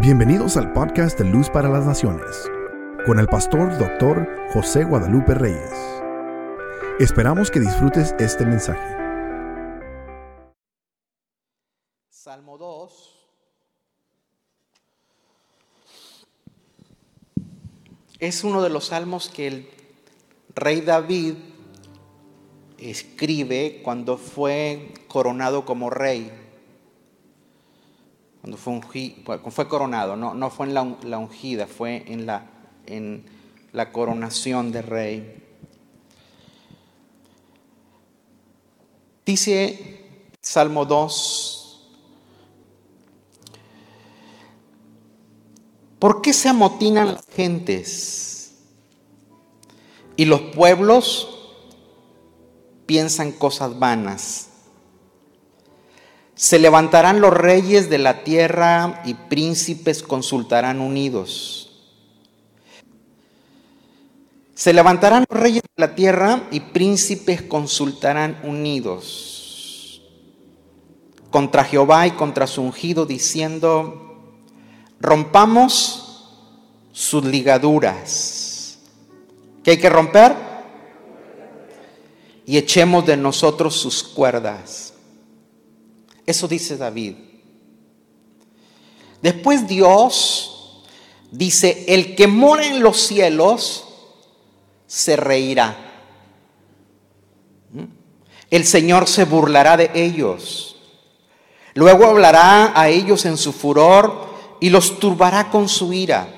Bienvenidos al podcast de Luz para las Naciones, con el pastor doctor José Guadalupe Reyes. Esperamos que disfrutes este mensaje. Salmo 2. Es uno de los salmos que el rey David escribe cuando fue coronado como rey. Cuando fue, fue coronado, no, no fue en la, la ungida, fue en la, en la coronación de rey. Dice Salmo 2, ¿por qué se amotinan las gentes y los pueblos piensan cosas vanas? Se levantarán los reyes de la tierra y príncipes consultarán unidos. Se levantarán los reyes de la tierra y príncipes consultarán unidos contra Jehová y contra su ungido, diciendo, rompamos sus ligaduras. ¿Qué hay que romper? Y echemos de nosotros sus cuerdas. Eso dice David. Después Dios dice, el que mora en los cielos se reirá. ¿Mm? El Señor se burlará de ellos. Luego hablará a ellos en su furor y los turbará con su ira.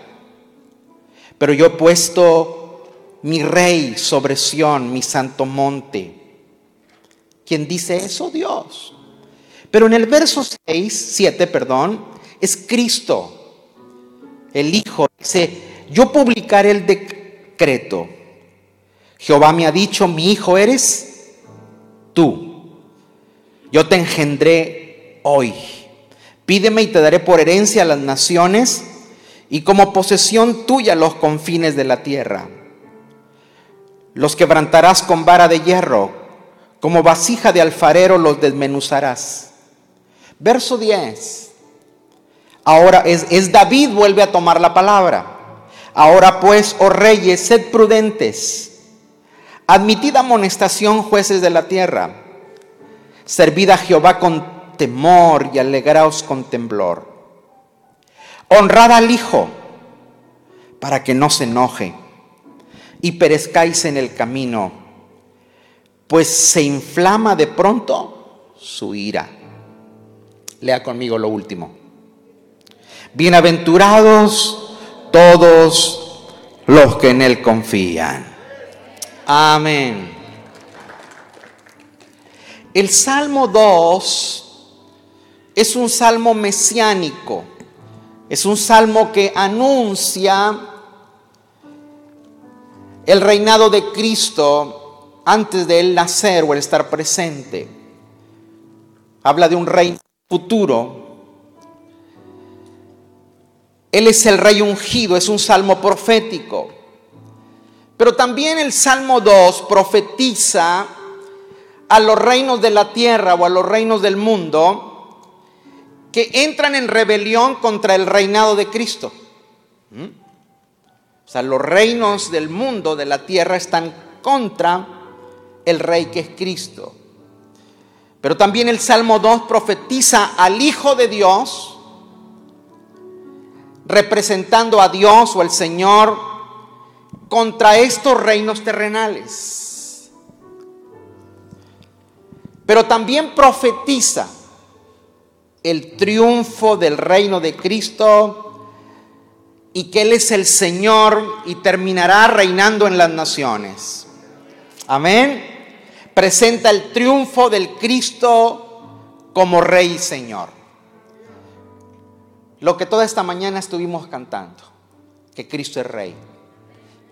Pero yo he puesto mi rey sobre Sión, mi santo monte. ¿Quién dice eso? Dios. Pero en el verso 6, 7, perdón, es Cristo, el Hijo. Dice, yo publicaré el decreto. Jehová me ha dicho, mi hijo eres tú. Yo te engendré hoy. Pídeme y te daré por herencia a las naciones y como posesión tuya los confines de la tierra. Los quebrantarás con vara de hierro, como vasija de alfarero los desmenuzarás. Verso 10. Ahora es, David vuelve a tomar la palabra. Ahora pues, oh reyes, sed prudentes. Admitid amonestación, jueces de la tierra. Servid a Jehová con temor y alegraos con temblor. Honrad al Hijo para que no se enoje y perezcáis en el camino, pues se inflama de pronto su ira. Lea conmigo lo último. Bienaventurados todos los que en Él confían. Amén. El Salmo 2 es un salmo mesiánico. Es un salmo que anuncia el reinado de Cristo antes de él nacer o el estar presente. Habla de un rey futuro. Él es el rey ungido, es un salmo profético. Pero también el Salmo 2 profetiza a los reinos de la tierra o a los reinos del mundo que entran en rebelión contra el reinado de Cristo. ¿Mm? O sea, los reinos del mundo, de la tierra, están contra el rey que es Cristo. Pero también el Salmo 2 profetiza al Hijo de Dios, representando a Dios o al Señor contra estos reinos terrenales. Pero también profetiza el triunfo del reino de Cristo y que Él es el Señor y terminará reinando en las naciones. Amén. Presenta el triunfo del Cristo como Rey y Señor. Lo que toda esta mañana estuvimos cantando, que Cristo es Rey.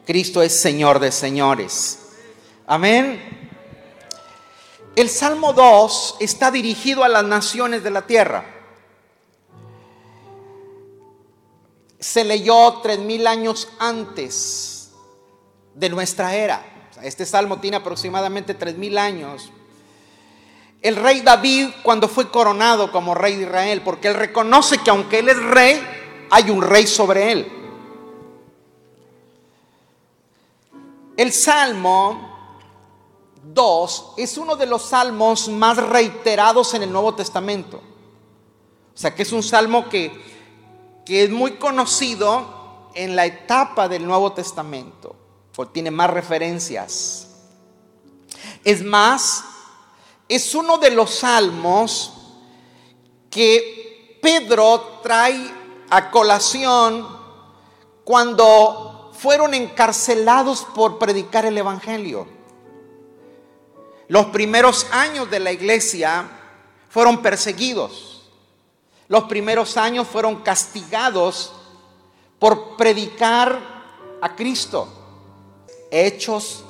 Cristo es Señor de señores. Amén. El Salmo 2 está dirigido a las naciones de la tierra. Se leyó tres mil años antes de nuestra era. Este salmo tiene aproximadamente tres mil años. El rey David cuando fue coronado como rey de Israel, porque él reconoce que aunque él es rey, hay un rey sobre él. El Salmo 2 es uno de los salmos más reiterados en el Nuevo Testamento. O sea que es un salmo que, que es muy conocido en la etapa del Nuevo Testamento, tiene más referencias. Es más, es uno de los salmos que Pedro trae a colación cuando fueron encarcelados por predicar el Evangelio. Los primeros años de la iglesia fueron perseguidos. Los primeros años fueron castigados por predicar a Cristo. Hechos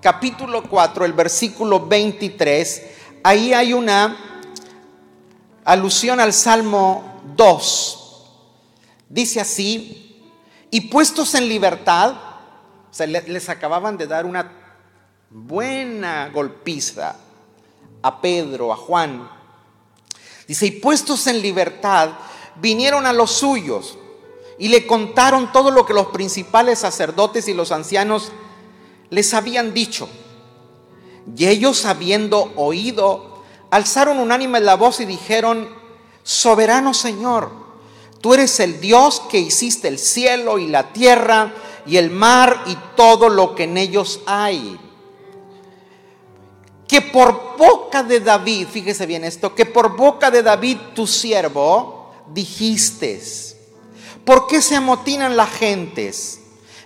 capítulo 4, el versículo 23, ahí hay una alusión al Salmo 2. Dice así, y puestos en libertad, o les acababan de dar una buena golpiza a Pedro, a Juan. Dice, y puestos en libertad, vinieron a los suyos y le contaron todo lo que los principales sacerdotes y los ancianos les habían dicho. Y ellos, habiendo oído, alzaron unánime la voz y dijeron, soberano Señor, tú eres el Dios que hiciste el cielo y la tierra y el mar y todo lo que en ellos hay. Que por boca de David, fíjese bien esto, que por boca de David tu siervo dijiste, ¿por qué se amotinan las gentes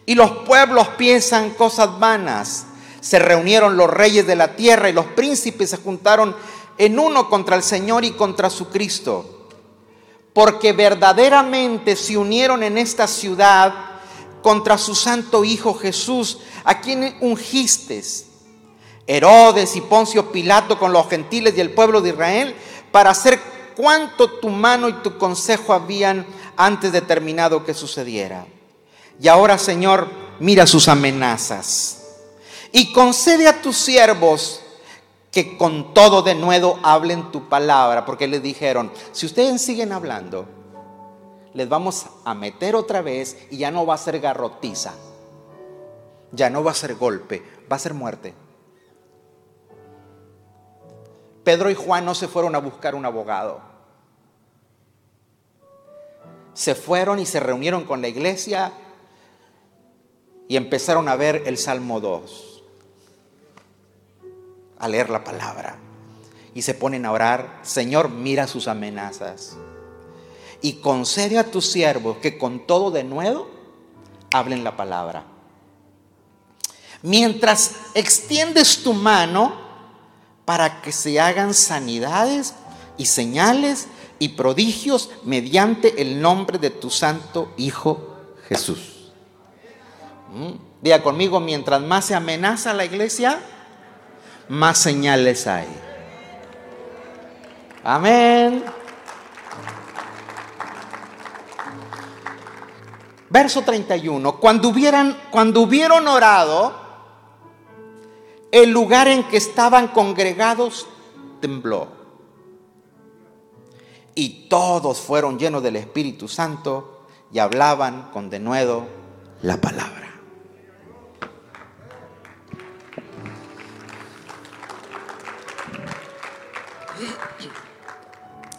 y los pueblos piensan cosas vanas? Se reunieron los reyes de la tierra y los príncipes se juntaron en uno contra el Señor y contra su Cristo, porque verdaderamente se unieron en esta ciudad contra su santo Hijo Jesús, a quien ungiste Herodes y Poncio Pilato con los gentiles y el pueblo de Israel para hacer cuanto tu mano y tu consejo habían antes determinado que sucediera. Y ahora, Señor, mira sus amenazas y concede a tus siervos que con todo de nuevo hablen tu palabra, porque les dijeron, si ustedes siguen hablando, les vamos a meter otra vez y ya no va a ser garrotiza, ya no va a ser golpe, va a ser muerte. Pedro y Juan no se fueron a buscar un abogado. Se fueron y se reunieron con la iglesia y empezaron a ver el Salmo 2, a leer la palabra. Y se ponen a orar, Señor, mira sus amenazas. Y concede a tus siervos que con todo de nuevo hablen la palabra. Mientras extiendes tu mano, para que se hagan sanidades y señales y prodigios mediante el nombre de tu santo Hijo Jesús. ¿Mm? Diga conmigo, mientras más se amenaza la iglesia, más señales hay. Amén. Verso 31. Cuando hubieran, cuando hubieron orado, el lugar en que estaban congregados tembló. Y todos fueron llenos del Espíritu Santo y hablaban con denuedo la palabra.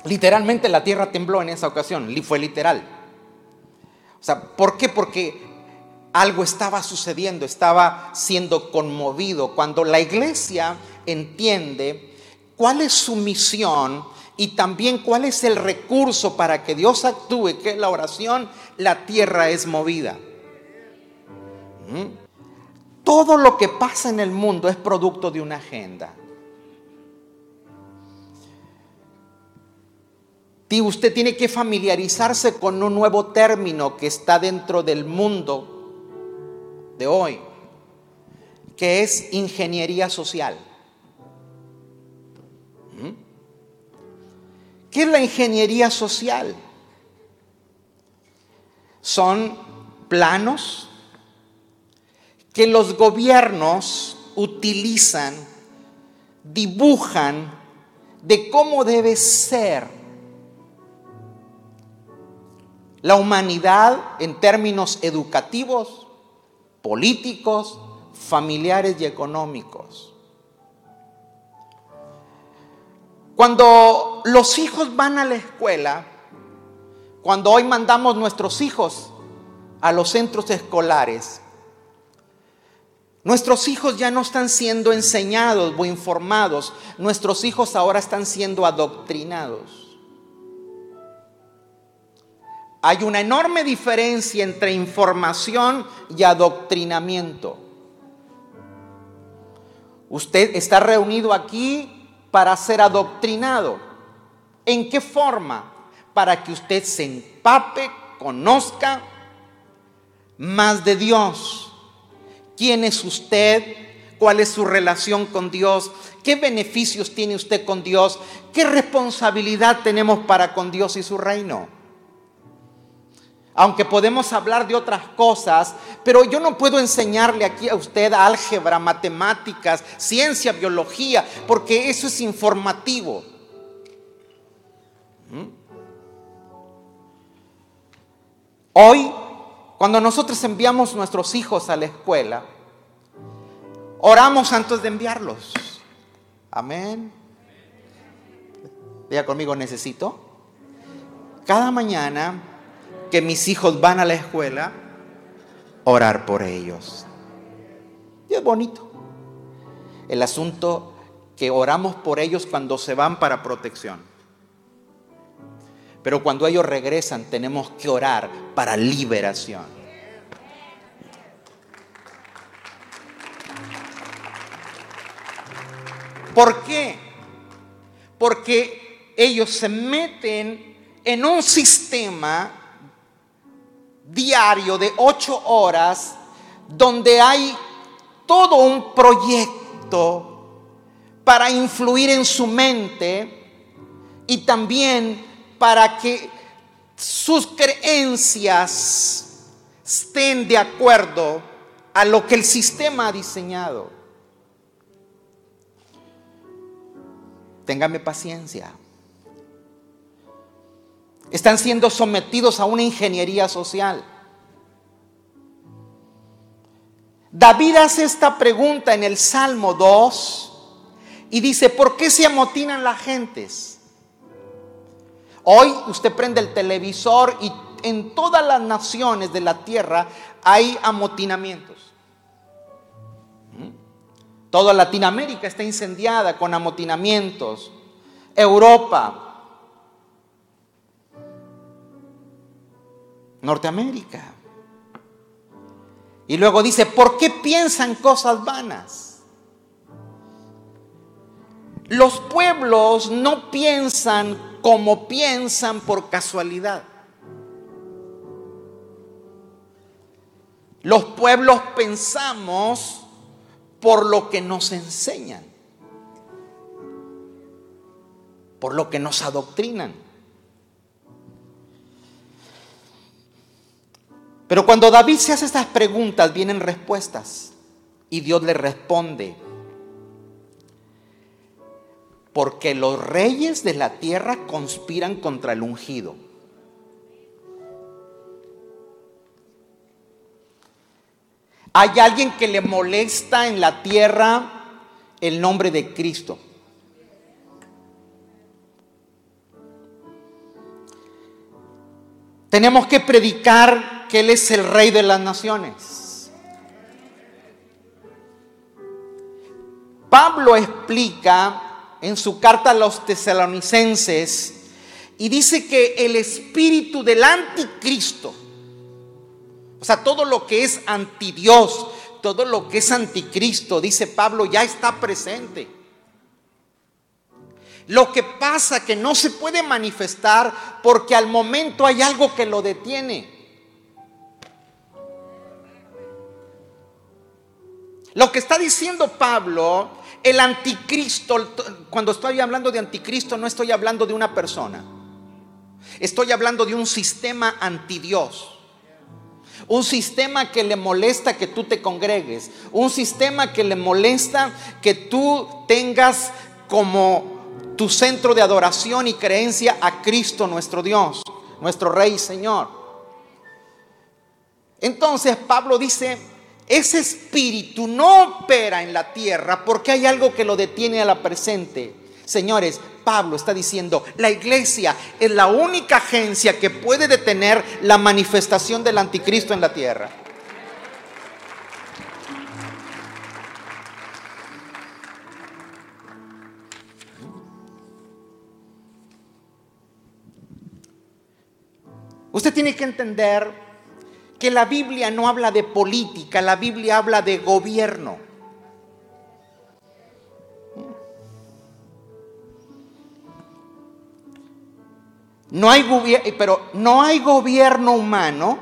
Literalmente la tierra tembló en esa ocasión, fue literal. O sea, ¿por qué? Porque algo estaba sucediendo, estaba siendo conmovido. Cuando la iglesia entiende cuál es su misión y también cuál es el recurso para que Dios actúe, que es la oración, la tierra es movida. ¿Mm? Todo lo que pasa en el mundo es producto de una agenda. Y usted tiene que familiarizarse con un nuevo término que está dentro del mundo de hoy, que es ingeniería social. ¿Mm? ¿Qué es la ingeniería social? Son planos que los gobiernos utilizan, dibujan de cómo debe ser la humanidad en términos educativos, políticos, familiares y económicos. Cuando los hijos van a la escuela, cuando hoy mandamos nuestros hijos a los centros escolares, nuestros hijos ya no están siendo enseñados o informados, nuestros hijos ahora están siendo adoctrinados. Hay una enorme diferencia entre información y adoctrinamiento. Usted está reunido aquí para ser adoctrinado. ¿En qué forma? Para que usted se empape, conozca más de Dios. ¿Quién es usted? ¿Cuál es su relación con Dios? ¿Qué beneficios tiene usted con Dios? ¿Qué responsabilidad tenemos para con Dios y su reino? Aunque podemos hablar de otras cosas, pero yo no puedo enseñarle aquí a usted álgebra, matemáticas, ciencia, biología, porque eso es informativo. ¿Mm? Hoy, cuando nosotros enviamos nuestros hijos a la escuela, oramos antes de enviarlos. Amén. Diga conmigo, necesito. Cada mañana mis hijos van a la escuela, orar por ellos. Y es bonito. El asunto que oramos por ellos cuando se van para protección. Pero cuando ellos regresan tenemos que orar para liberación. ¿Por qué? Porque ellos se meten en un sistema diario de ocho horas donde hay todo un proyecto para influir en su mente y también para que sus creencias estén de acuerdo a lo que el sistema ha diseñado. Téngame paciencia están siendo sometidos a una ingeniería social. David hace esta pregunta en el Salmo 2 y dice, ¿por qué se amotinan las gentes? Hoy usted prende el televisor y en todas las naciones de la tierra hay amotinamientos. ¿Mm? Toda Latinoamérica está incendiada con amotinamientos. Europa, Norteamérica. Y luego dice, ¿por qué piensan cosas vanas? Los pueblos no piensan como piensan por casualidad. Los pueblos pensamos por lo que nos enseñan, por lo que nos adoctrinan. Pero cuando David se hace estas preguntas, vienen respuestas. Y Dios le responde. Porque los reyes de la tierra conspiran contra el ungido. Hay alguien que le molesta en la tierra el nombre de Cristo. Tenemos que predicar que Él es el rey de las naciones. Pablo explica en su carta a los tesalonicenses y dice que el espíritu del anticristo, o sea, todo lo que es antidios, todo lo que es anticristo, dice Pablo, ya está presente. Lo que pasa que no se puede manifestar porque al momento hay algo que lo detiene. Lo que está diciendo Pablo, el anticristo, cuando estoy hablando de anticristo no estoy hablando de una persona. Estoy hablando de un sistema antidios. Un sistema que le molesta que tú te congregues. Un sistema que le molesta que tú tengas como tu centro de adoración y creencia a Cristo nuestro Dios, nuestro Rey y Señor. Entonces Pablo dice, ese espíritu no opera en la tierra porque hay algo que lo detiene a la presente. Señores, Pablo está diciendo, la iglesia es la única agencia que puede detener la manifestación del anticristo en la tierra. Usted tiene que entender que la Biblia no habla de política, la Biblia habla de gobierno. No hay pero no hay gobierno humano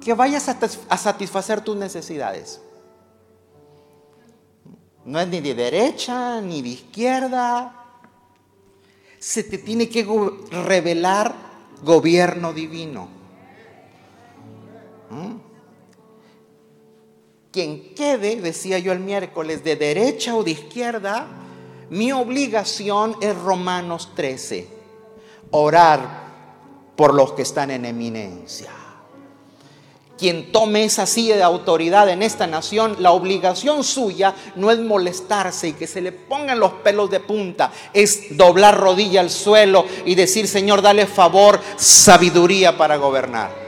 que vaya a satisfacer tus necesidades. No es ni de derecha ni de izquierda. Se te tiene que revelar gobierno divino. Quien quede, decía yo el miércoles, de derecha o de izquierda, mi obligación es Romanos 13, orar por los que están en eminencia quien tome esa silla de autoridad en esta nación, la obligación suya no es molestarse y que se le pongan los pelos de punta, es doblar rodilla al suelo y decir, Señor, dale favor, sabiduría para gobernar.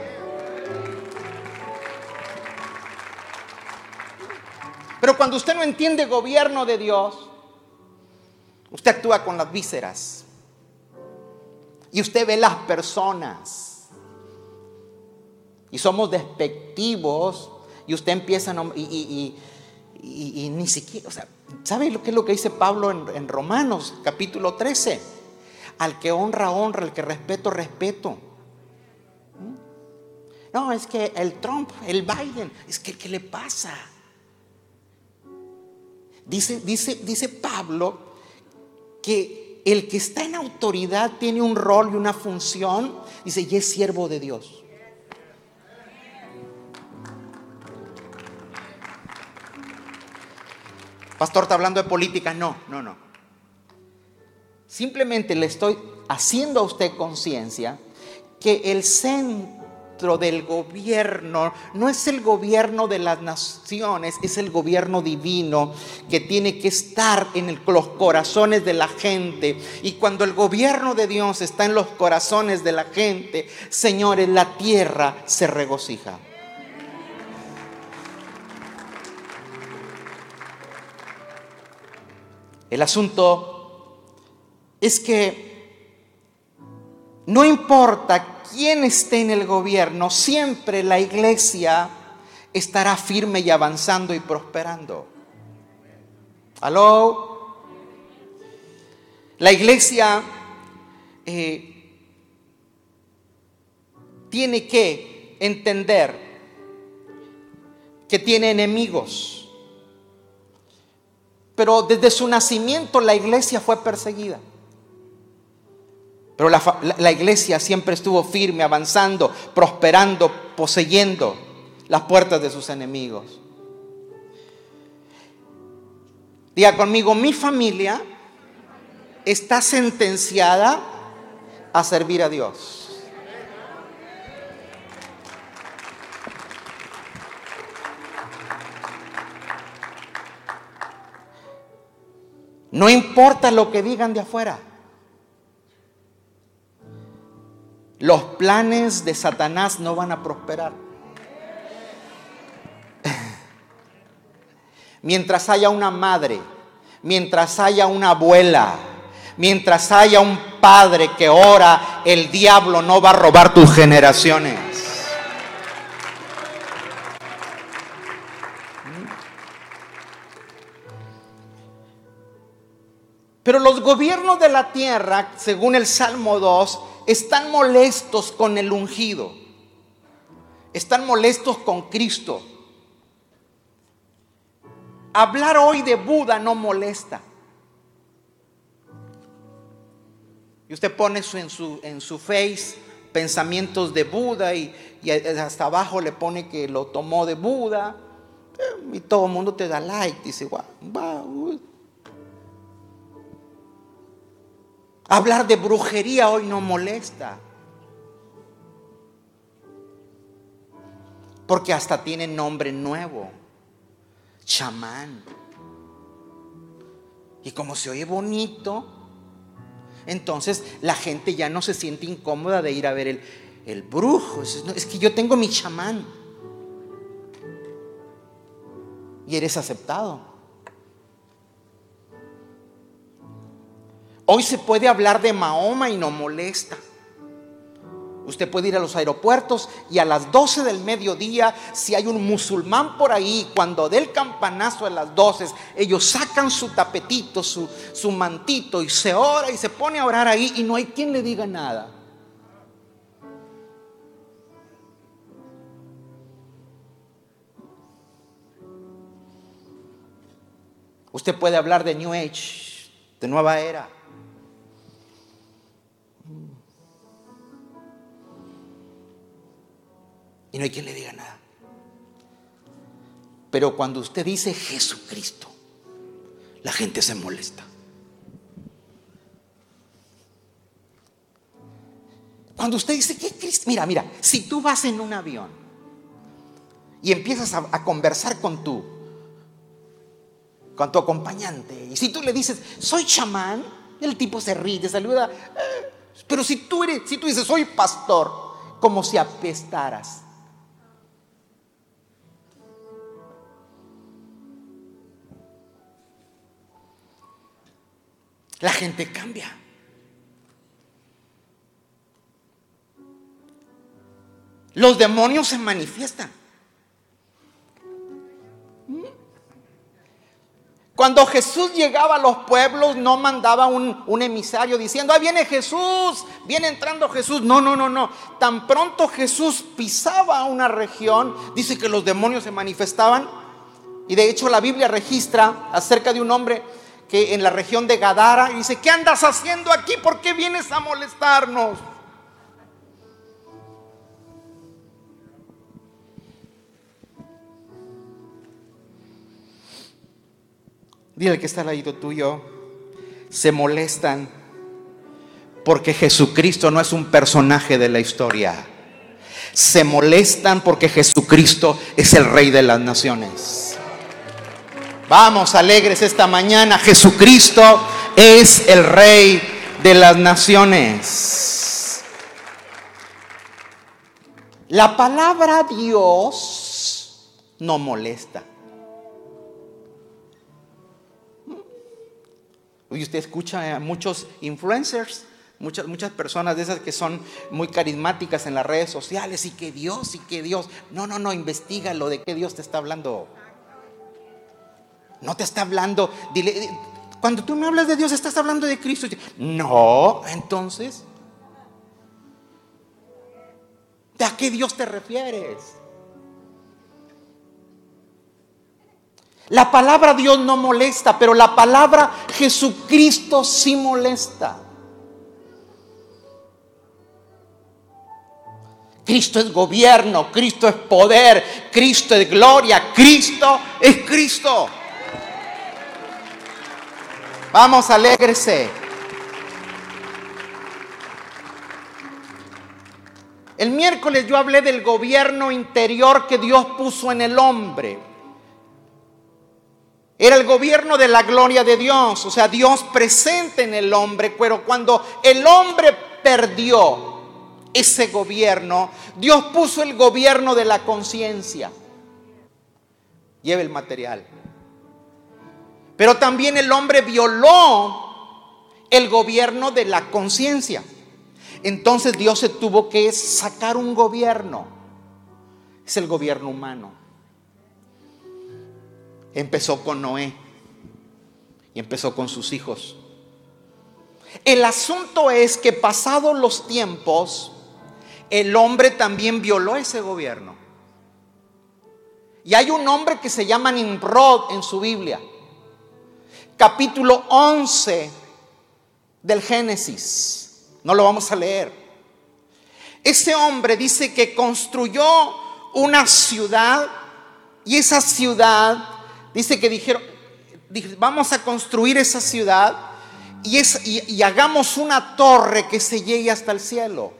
Pero cuando usted no entiende gobierno de Dios, usted actúa con las vísceras y usted ve las personas y somos despectivos y usted empieza y, ni siquiera, ¿sabe lo que es lo que dice Pablo en, en Romanos capítulo 13? Al que honra, honra, al que respeto, respeto. ¿Mm? No, es que el Trump, el Biden, es que ¿qué le pasa? Dice, dice, dice Pablo que el que está en autoridad tiene un rol y una función, dice, y es siervo de Dios. Pastor, está hablando de política. No, no, no. Simplemente le estoy haciendo a usted conciencia que el centro del gobierno no es el gobierno de las naciones, es el gobierno divino que tiene que estar en los corazones de la gente. Y cuando el gobierno de Dios está en los corazones de la gente, señores, la tierra se regocija. El asunto es que no importa quién esté en el gobierno, siempre la iglesia estará firme y avanzando y prosperando. ¿Aló? La iglesia eh, tiene que entender que tiene enemigos pero desde su nacimiento la iglesia fue perseguida. Pero la, iglesia siempre estuvo firme, avanzando, prosperando, poseyendo las puertas de sus enemigos. Diga conmigo, mi familia está sentenciada a servir a Dios. No importa lo que digan de afuera. Los planes de Satanás no van a prosperar. Mientras haya una madre, mientras haya una abuela, mientras haya un padre que ora, el diablo no va a robar tus generaciones. Pero los gobiernos de la tierra, según el Salmo 2, están molestos con el ungido. Están molestos con Cristo. Hablar hoy de Buda no molesta. Y usted pone en, su, face pensamientos de Buda y, hasta abajo le pone que lo tomó de Buda. Eh, y todo el mundo te da like. Dice, wow, wow Hablar de brujería hoy no molesta. Porque hasta tiene nombre nuevo. Chamán. Y como se oye bonito, entonces la gente ya no se siente incómoda de ir a ver el, el brujo. Es que yo tengo mi chamán. Y eres aceptado. Hoy se puede hablar de Mahoma y no molesta. Usted puede ir a los aeropuertos y a las 12 del mediodía, si hay un musulmán por ahí, cuando dé el campanazo a las 12, ellos sacan su tapetito, su, su mantito y se ora y se pone a orar ahí y no hay quien le diga nada. Usted puede hablar de New Age, de nueva era. Y no hay quien le diga nada. Pero cuando usted dice Jesucristo, la gente se molesta. Cuando usted dice que Cristo, mira, mira, si tú vas en un avión y empiezas a, conversar con tu, con tu acompañante, y si tú le dices, soy chamán, el tipo se ríe, te saluda, eh, pero si tú eres, si tú dices, soy pastor, como si apestaras. La gente cambia. Los demonios se manifiestan. Cuando Jesús llegaba a los pueblos, no mandaba un, un, emisario diciendo, ahí viene Jesús, viene entrando Jesús. No, no, no, no. Tan pronto Jesús pisaba una región, dice que los demonios se manifestaban. Y de hecho la Biblia registra acerca de un hombre que en la región de Gadara y dice, ¿qué andas haciendo aquí? ¿Por qué vienes a molestarnos? Dile que está al lado tuyo, se molestan porque Jesucristo no es un personaje de la historia. Se molestan porque Jesucristo es el rey de las naciones. Vamos alegres esta mañana. Jesucristo es el Rey de las naciones. La palabra Dios no molesta. Hoy usted escucha a muchos influencers, muchas, muchas personas de esas que son muy carismáticas en las redes sociales y que Dios y que Dios. No, no, no, investiga lo de qué Dios te está hablando. No te está hablando, dile, cuando tú me hablas de Dios, estás hablando de Cristo. No, entonces, ¿de a qué Dios te refieres? La palabra Dios no molesta, pero la palabra Jesucristo sí molesta. Cristo es gobierno, Cristo es poder, Cristo es gloria, Cristo es Cristo. Vamos, alégrese. El miércoles yo hablé del gobierno interior que Dios puso en el hombre. Era el gobierno de la gloria de Dios, o sea, Dios presente en el hombre, pero cuando el hombre perdió ese gobierno, Dios puso el gobierno de la conciencia. Lleve el material. Pero también el hombre violó el gobierno de la conciencia. Entonces Dios se tuvo que sacar un gobierno. Es el gobierno humano. Empezó con Noé y empezó con sus hijos. El asunto es que pasados los tiempos, el hombre también violó ese gobierno. Y hay un hombre que se llama Nimrod en su Biblia capítulo 11 del Génesis. No lo vamos a leer. Ese hombre dice que construyó una ciudad y esa ciudad, dice que dijeron, vamos a construir esa ciudad y, y hagamos una torre que se llegue hasta el cielo.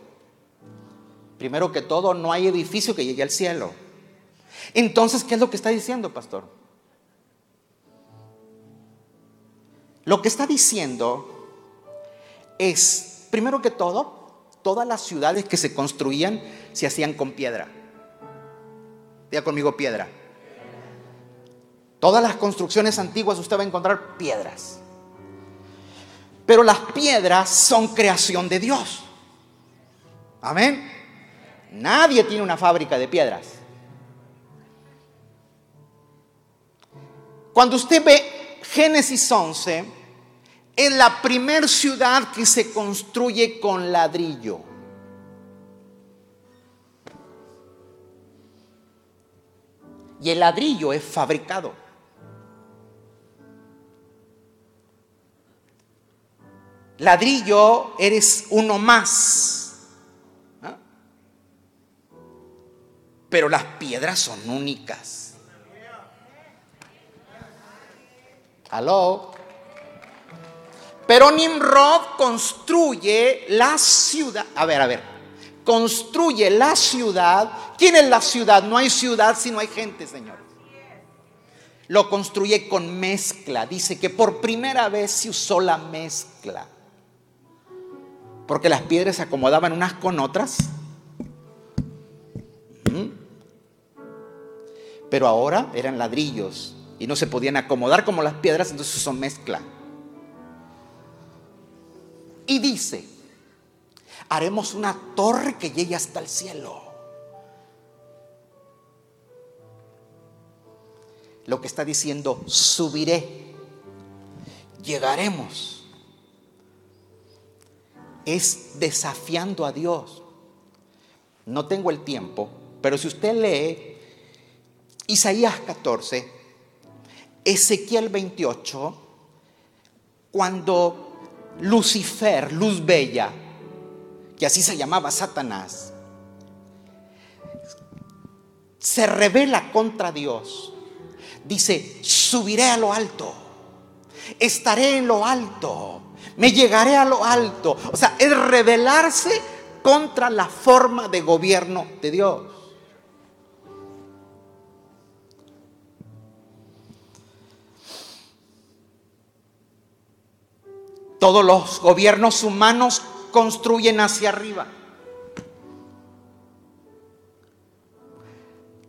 Primero que todo, no hay edificio que llegue al cielo. Entonces, ¿qué es lo que está diciendo, pastor? Lo que está diciendo es, primero que todo, todas las ciudades que se construían se hacían con piedra. Diga conmigo piedra. Todas las construcciones antiguas usted va a encontrar piedras. Pero las piedras son creación de Dios. Amén. Nadie tiene una fábrica de piedras. Cuando usted ve Génesis 11, es la primer ciudad que se construye con ladrillo. Y el ladrillo es fabricado. Ladrillo eres uno más. Pero las piedras son únicas. Aló. Pero Nimrod construye la ciudad. A ver, a ver. Construye la ciudad. ¿Quién es la ciudad? No hay ciudad si no hay gente, Señor. Lo construye con mezcla. Dice que por primera vez se usó la mezcla porque las piedras se acomodaban unas con otras. ¿Mm? Pero ahora eran ladrillos y no se podían acomodar como las piedras, entonces son mezcla. Y dice, haremos una torre que llegue hasta el cielo. Lo que está diciendo, subiré, llegaremos es desafiando a Dios. No tengo el tiempo, pero si usted lee Isaías 14, Ezequiel 28, cuando Lucifer, luz bella, que así se llamaba Satanás, se revela contra Dios, dice, subiré a lo alto, estaré en lo alto me llegaré a lo alto. O sea, es rebelarse contra la forma de gobierno de Dios. Todos los gobiernos humanos construyen hacia arriba.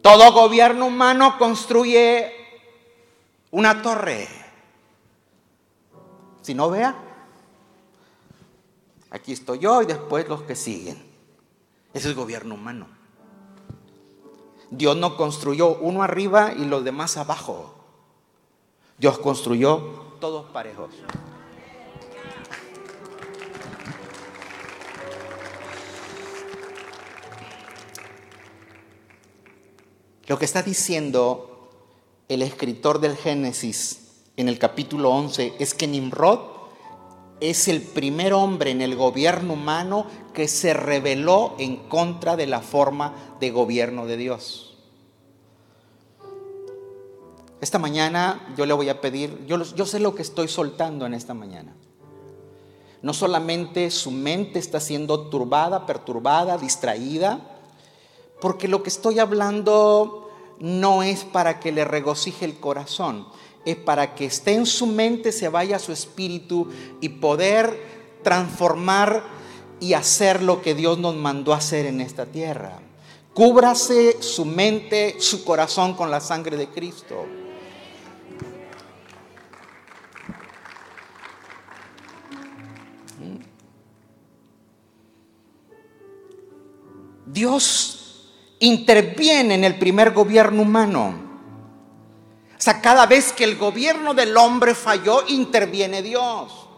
Todo gobierno humano construye una torre. Si no vea, Aquí estoy yo y después los que siguen. Ese es gobierno humano. Dios no construyó uno arriba y los demás abajo. Dios construyó todos parejos. Lo que está diciendo el escritor del Génesis en el capítulo 11 es que Nimrod es el primer hombre en el gobierno humano que se rebeló en contra de la forma de gobierno de Dios. Esta mañana yo le voy a pedir, yo, yo sé lo que estoy soltando en esta mañana. No solamente su mente está siendo turbada, perturbada, distraída, porque lo que estoy hablando no es para que le regocije el corazón, es para que esté en su mente, se vaya su espíritu y poder transformar y hacer lo que Dios nos mandó hacer en esta tierra. Cúbrase su mente, su corazón con la sangre de Cristo. Dios interviene en el primer gobierno humano. O sea, cada vez que el gobierno del hombre falló, interviene Dios.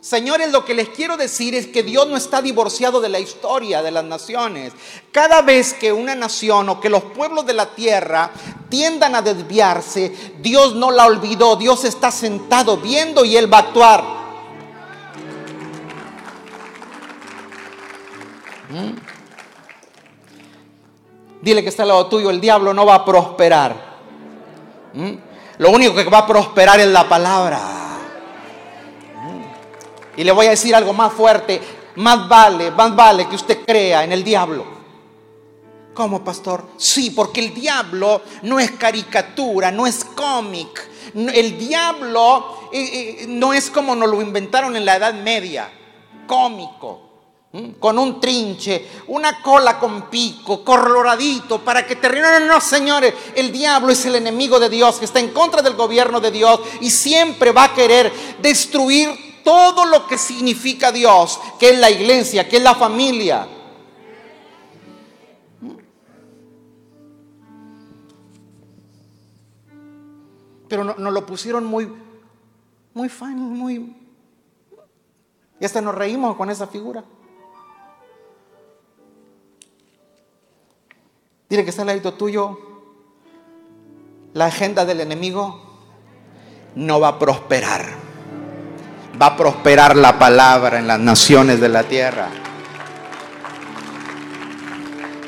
Señores, lo que les quiero decir es que Dios no está divorciado de la historia de las naciones. Cada vez que una nación o que los pueblos de la tierra tiendan a desviarse, Dios no la olvidó. Dios está sentado viendo y Él va a actuar. ¿Mm? Dile que está al lado tuyo, el diablo no va a prosperar. ¿Mm? Lo único que va a prosperar es la palabra. ¿Mm? Y le voy a decir algo más fuerte. Más vale, más vale que usted crea en el diablo. ¿Cómo, pastor? Sí, porque el diablo no es caricatura, no es cómic. El diablo eh, eh, no es como nos lo inventaron en la Edad Media, cómico con un trinche, una cola con pico, coloradito, para que te No, no, señores, el diablo es el enemigo de Dios, que está en contra del gobierno de Dios y siempre va a querer destruir todo lo que significa Dios, que es la iglesia, que es la familia. Pero nos no lo pusieron muy, muy funny, muy... Y hasta nos reímos con esa figura. Dile que está al lado tuyo. La agenda del enemigo no va a prosperar. Va a prosperar la palabra en las naciones de la tierra.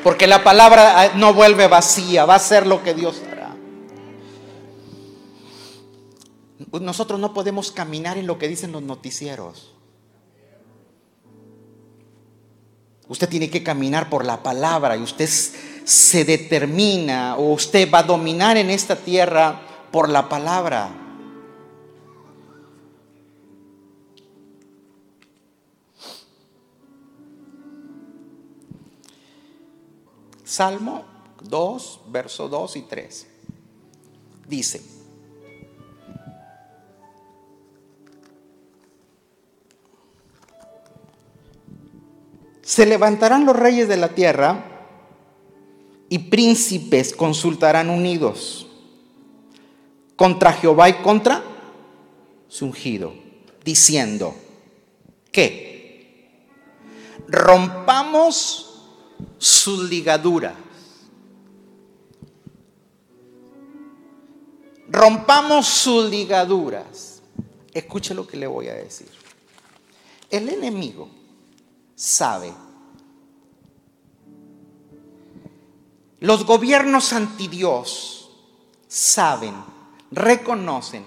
Porque la palabra ah, no vuelve vacía, va a ser lo que Dios hará. Nosotros no podemos caminar en lo que dicen los noticieros. Usted tiene que caminar por la palabra y usted se determina o usted va a dominar en esta tierra por la palabra. Salmo 2, verso 2 y 3. Dice, se levantarán los reyes de la tierra y príncipes consultarán unidos contra Jehová y contra su ungido, diciendo que rompamos sus ligaduras. Rompamos sus ligaduras. Escuche lo que le voy a decir. El enemigo sabe Los gobiernos anti Dios saben, reconocen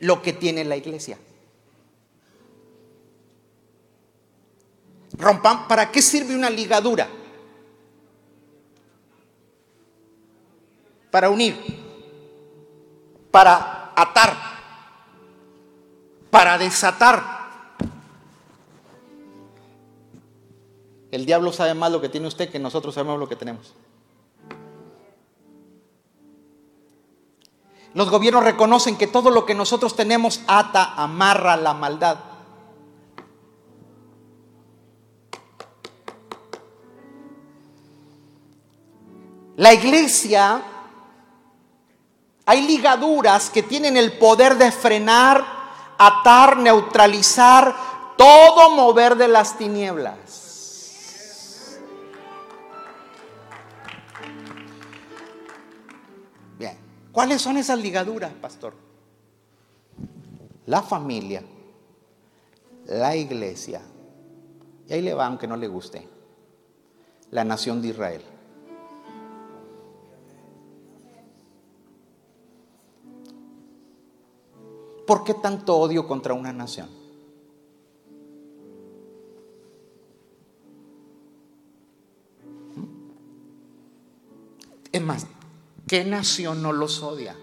lo que tiene la iglesia. Rompan, ¿para qué sirve una ligadura? Para unir, para atar, para desatar. El diablo sabe más lo que tiene usted que nosotros sabemos lo que tenemos. Los gobiernos reconocen que todo lo que nosotros tenemos ata, amarra la maldad. La iglesia, hay ligaduras que tienen el poder de frenar, atar, neutralizar todo mover de las tinieblas. ¿Cuáles son esas ligaduras, pastor? La familia, la iglesia, y ahí le va aunque no le guste, la nación de Israel. ¿Por qué tanto odio contra una nación? Es más, ¿Qué nación no los odia?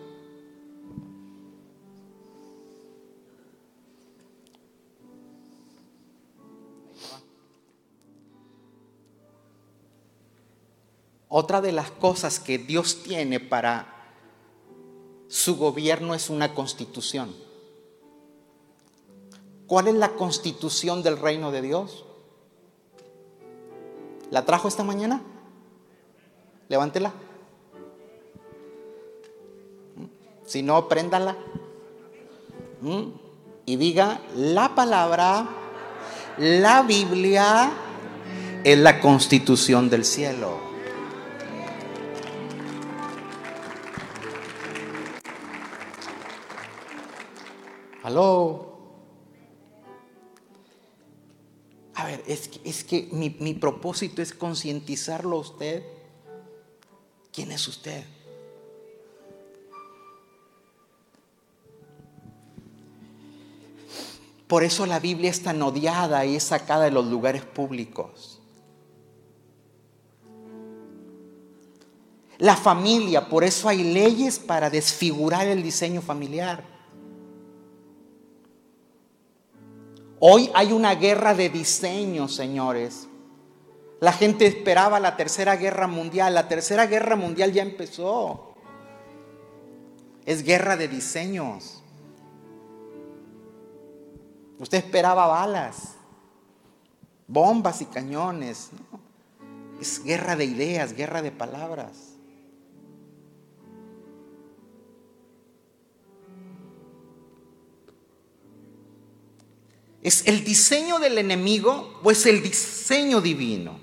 Otra de las cosas que Dios tiene para su gobierno es una constitución. ¿Cuál es la constitución del reino de Dios? ¿La trajo esta mañana? Levántela. Si no, préndala. ¿Mm? Y diga, la palabra, la Biblia es la constitución del cielo. Aló. A ver, es que, es que mi, mi propósito es concientizarlo a usted. ¿Quién es usted? Por eso la Biblia es tan odiada y es sacada de los lugares públicos. La familia, por eso hay leyes para desfigurar el diseño familiar. Hoy hay una guerra de diseño, señores. La gente esperaba la tercera guerra mundial. La tercera guerra mundial ya empezó. Es guerra de diseños. Usted esperaba balas, bombas y cañones. Es guerra de ideas, guerra de palabras. ¿Es el diseño del enemigo o es el diseño divino?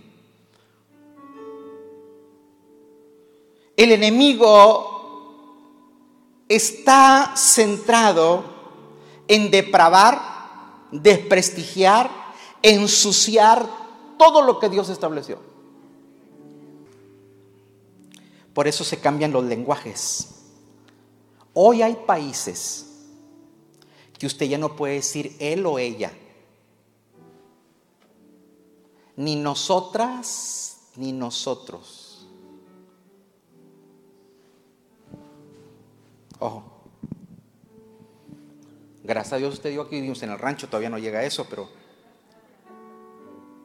El enemigo está centrado en depravar, desprestigiar, ensuciar todo lo que Dios estableció. Por eso se cambian los lenguajes. Hoy hay países que usted ya no puede decir él o ella. Ni nosotras ni nosotros. Ojo. Gracias a Dios usted dijo que vivimos en el rancho, todavía no llega eso, pero,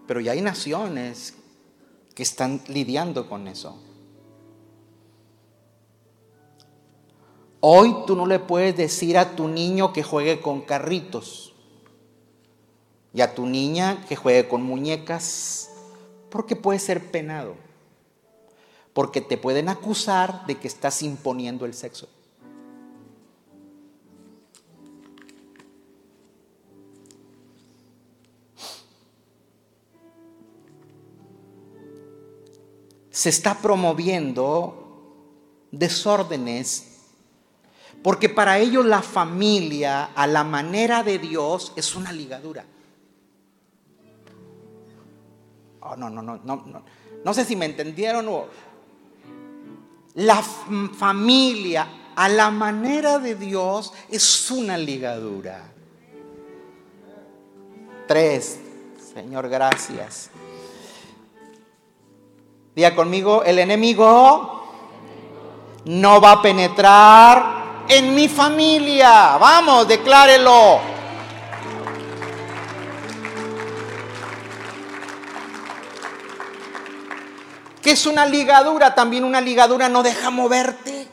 pero ya hay naciones que están lidiando con eso. Hoy tú no le puedes decir a tu niño que juegue con carritos y a tu niña que juegue con muñecas porque puede ser penado, porque te pueden acusar de que estás imponiendo el sexo. Se está promoviendo desórdenes porque para ellos la familia, a la manera de Dios, es una ligadura. Oh, no, no, no, no, no. No sé si me entendieron o... La familia, a la manera de Dios, es una ligadura. Tres. Señor, gracias. Conmigo, el enemigo no va a penetrar en mi familia. Vamos, declárelo. ¿Qué es una ligadura? También una ligadura no deja moverte.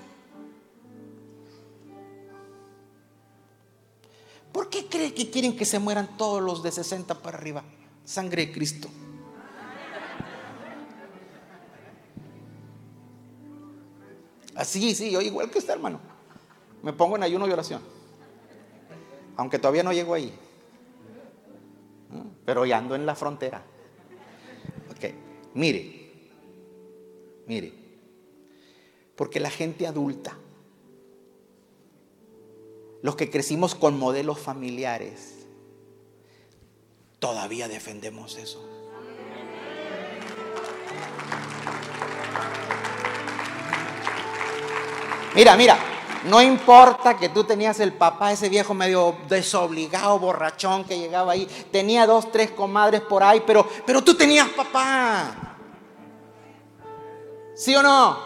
¿Por qué cree que quieren que se mueran todos los de 60 para arriba? Sangre de Cristo. Así, sí, yo igual que usted, hermano me pongo en ayuno y oración. Aunque todavía no llego ahí. Pero ya ando en la frontera. Ok, mire, mire. Porque la gente adulta, los que crecimos con modelos familiares, todavía defendemos eso. Mira, mira, no importa que tú tenías el papá, ese viejo medio desobligado, borrachón que llegaba ahí, tenía dos, tres comadres por ahí, pero, pero tú tenías papá. ¿Sí o no?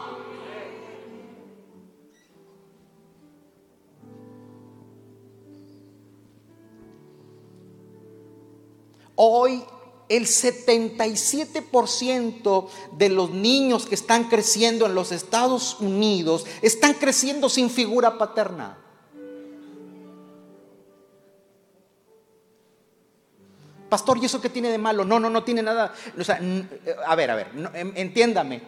Hoy el 77% de los niños que están creciendo en los Estados Unidos están creciendo sin figura paterna. Pastor, ¿y eso qué tiene de malo? No, no, no tiene nada. a ver, a ver, em, entiéndame.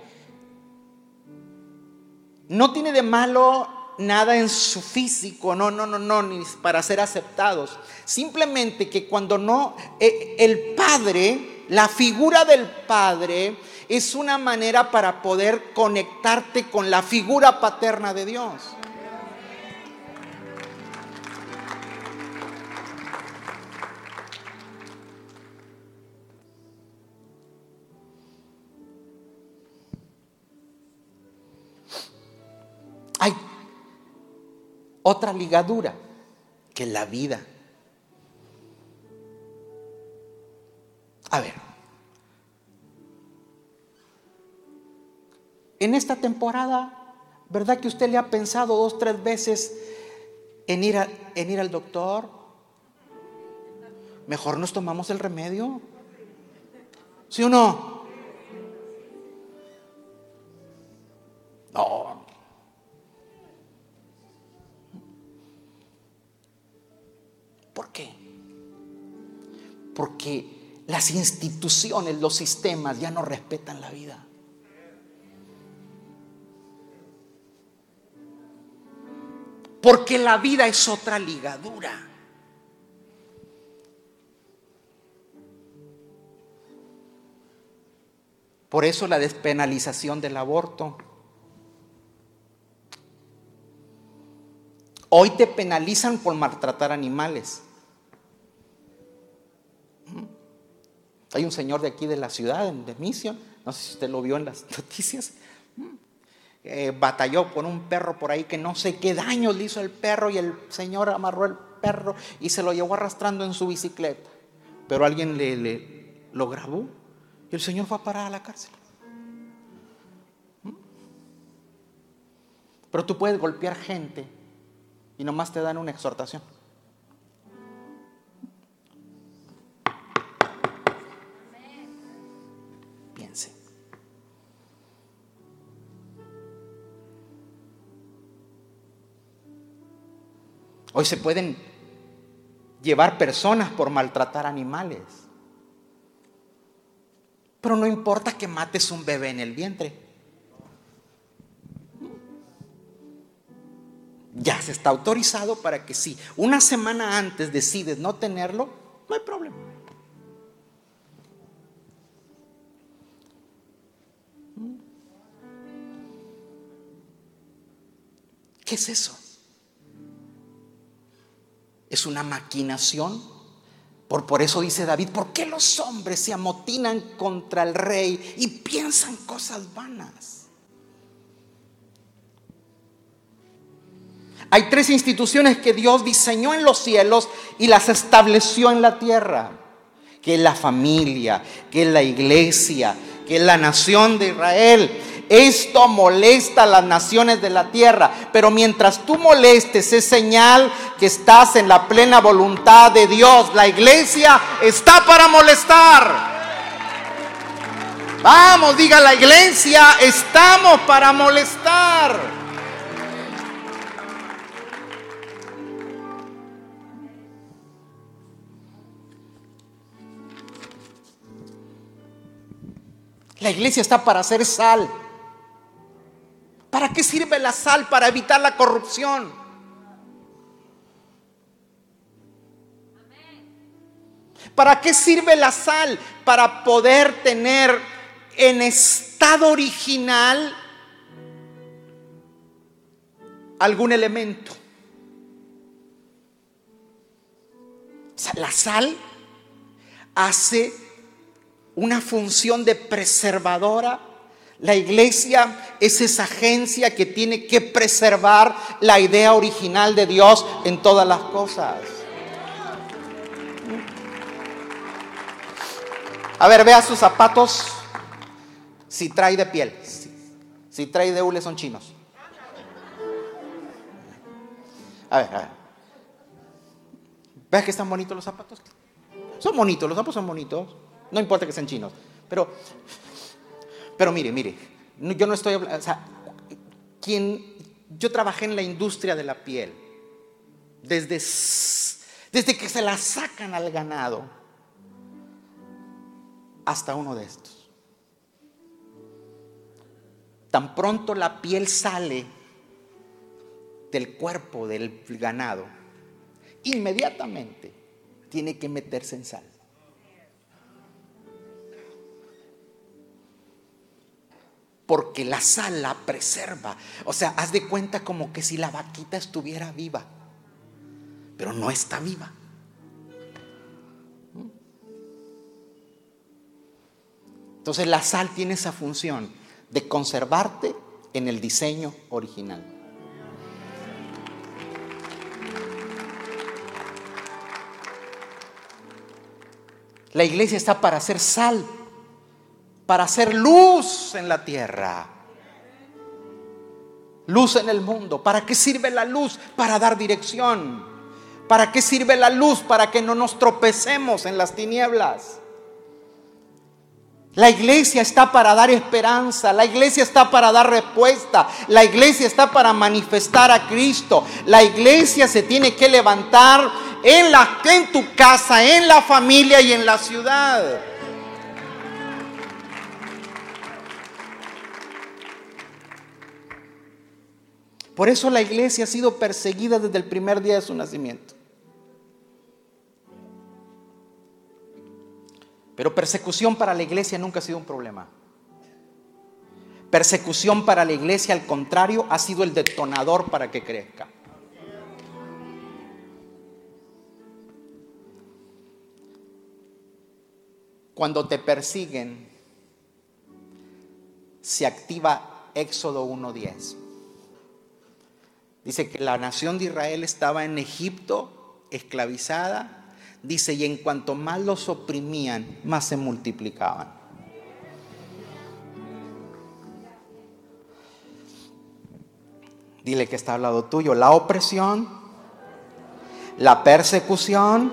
No tiene de malo nada en su físico, no, no, no, no, ni para ser aceptados. Simplemente que cuando no, eh, el Padre, la figura del Padre es una manera para poder conectarte con la figura paterna de Dios. Otra ligadura que la vida. A ver, en esta temporada, ¿verdad que usted le ha pensado dos, tres veces en ir, en ir al doctor? Mejor nos tomamos el remedio. ¿Sí o no? No. Porque las instituciones, los sistemas ya no respetan la vida. Porque la vida es otra ligadura. Por eso la despenalización del aborto. Hoy te penalizan por maltratar animales. Hay un señor de aquí de la ciudad, de Mission, no sé si usted lo vio en las noticias, eh, batalló con un perro por ahí que no sé qué daño le hizo el perro y el señor amarró el perro y se lo llevó arrastrando en su bicicleta. Pero alguien le, le lo grabó y el señor fue a parar a la cárcel. Pero tú puedes golpear gente y nomás te dan una exhortación. Hoy se pueden llevar personas por maltratar animales. Pero no importa que mates un bebé en el vientre. Ya se está autorizado para que si una semana antes decides no tenerlo, no hay problema. ¿Qué es eso? Es una maquinación. Por, por eso dice David, ¿por qué los hombres se amotinan contra el rey y piensan cosas vanas? Hay tres instituciones que Dios diseñó en los cielos y las estableció en la tierra, que es la familia, que es la iglesia, que es la nación de Israel. Esto molesta a las naciones de la tierra, pero mientras tú molestes es señal que estás en la plena voluntad de Dios. La iglesia está para molestar. Vamos, diga la iglesia, estamos para molestar. La iglesia está para hacer sal. ¿Para qué sirve la sal? Para evitar la corrupción. ¿Para qué sirve la sal? Para poder tener en estado original algún elemento. la sal hace una función de preservadora. La iglesia es esa agencia que tiene que preservar la idea original de Dios en todas las cosas. A ver, vea sus zapatos si trae de piel, si, trae de hule son chinos. A ver, a ver. ¿Ves que están bonitos los zapatos? Son bonitos, los zapatos son bonitos. No importa que sean chinos. Pero, pero mire, mire, yo no estoy hablando, o sea, quien, yo trabajé en la industria de la piel, desde, desde que se la sacan al ganado hasta uno de estos. Tan pronto la piel sale del cuerpo del ganado, inmediatamente tiene que meterse en sal. Porque la sal la preserva. O sea, haz de cuenta como que si la vaquita estuviera viva, pero no está viva. Entonces la sal tiene esa función de conservarte en el diseño original. La iglesia está para hacer sal para hacer luz en la tierra. Luz en el mundo. ¿Para qué sirve la luz? Para dar dirección. ¿Para qué sirve la luz? Para que no nos tropecemos en las tinieblas. La iglesia está para dar esperanza, la iglesia está para dar respuesta, la iglesia está para manifestar a Cristo. La iglesia se tiene que levantar en, la, en tu casa, en la familia y en la ciudad. Por eso la iglesia ha sido perseguida desde el primer día de su nacimiento. Pero persecución para la iglesia nunca ha sido un problema. Persecución para la iglesia, al contrario, ha sido el detonador para que crezca. Cuando te persiguen, se activa Éxodo 1.10. Dice que la nación de Israel estaba en Egipto, esclavizada, Dice, y en cuanto más los oprimían, más se multiplicaban. Dile que está al lado tuyo. La opresión, la persecución,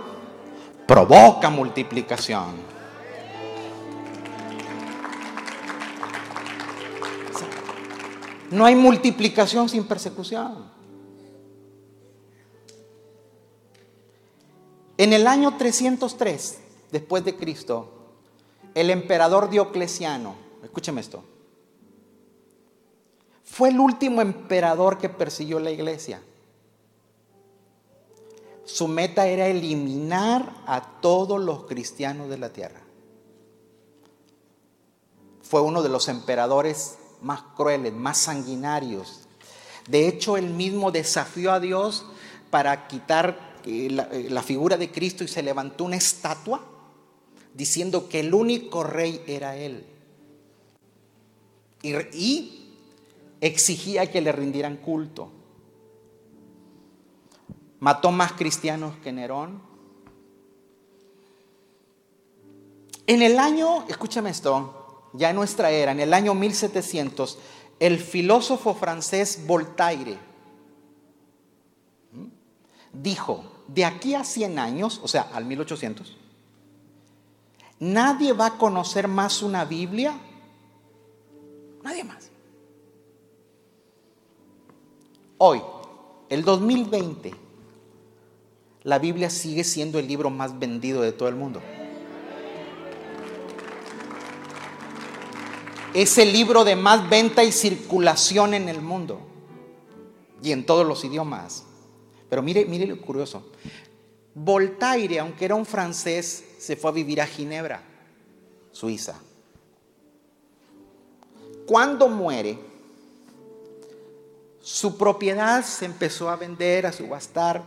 provoca multiplicación. No hay multiplicación sin persecución. En el año 303 después de Cristo, el emperador Diocleciano, escúcheme esto, fue el último emperador que persiguió la iglesia. Su meta era eliminar a todos los cristianos de la tierra. Fue uno de los emperadores más crueles, más sanguinarios. De hecho, él mismo desafió a Dios para quitar eh, la, figura de Cristo y se levantó una estatua diciendo que el único rey era él. Y, y, exigía que le rindieran culto. Mató más cristianos que Nerón. En el año, escúchame esto, ya en nuestra era, en el año 1700, el filósofo francés Voltaire dijo, de aquí a 100 años, o sea, al 1800, nadie va a conocer más una Biblia, nadie más. Hoy, el 2020, la Biblia sigue siendo el libro más vendido de todo el mundo. Es el libro de más venta y circulación en el mundo y en todos los idiomas. Pero mire, mire lo curioso. Voltaire, aunque era un francés, se fue a vivir a Ginebra, Suiza. Cuando muere, su propiedad se empezó a vender, a subastar.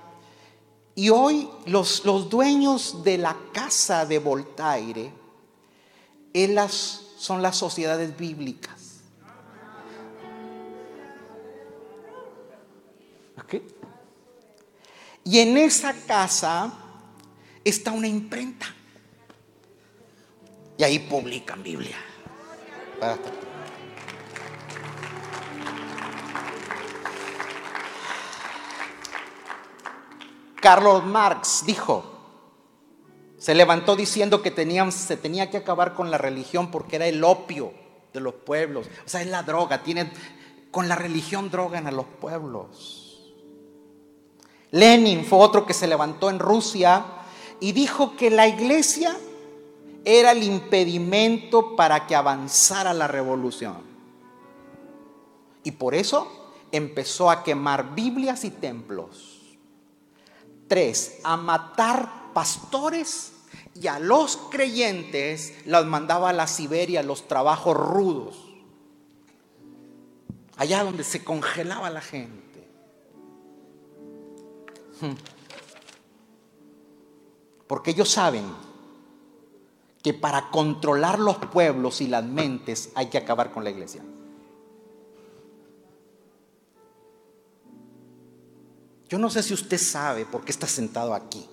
Y hoy los, los dueños de la casa de Voltaire son las sociedades bíblicas. Y en esa casa está una imprenta. Y ahí publican Biblia. Carlos Marx dijo, se levantó diciendo que tenían, se tenía que acabar con la religión porque era el opio de los pueblos. O sea, es la droga. Tienen, con la religión drogan a los pueblos. Lenin fue otro que se levantó en Rusia y dijo que la iglesia era el impedimento para que avanzara la revolución. Y por eso empezó a quemar Biblias y templos. Tres, a matar pastores y a los creyentes los mandaba a la Siberia, los trabajos rudos. Allá donde se congelaba la gente. Porque ellos saben que para controlar los pueblos y las mentes hay que acabar con la iglesia. Yo no sé si usted sabe por qué está sentado aquí.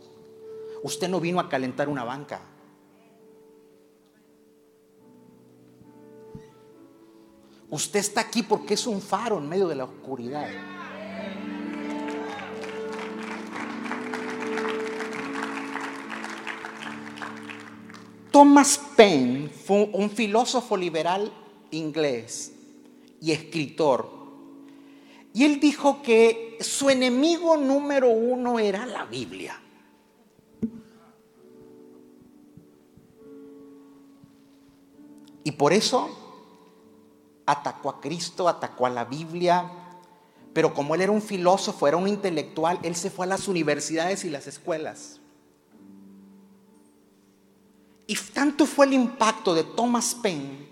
Usted no vino a calentar una banca. Usted está aquí porque es un faro en medio de la oscuridad. Thomas Paine fue un filósofo liberal inglés y escritor. Y él dijo que su enemigo número uno era la Biblia. Y por eso atacó a Cristo, atacó a la Biblia, pero como él era un filósofo, era un intelectual, él se fue a las universidades y las escuelas. Y tanto fue el impacto de Thomas Paine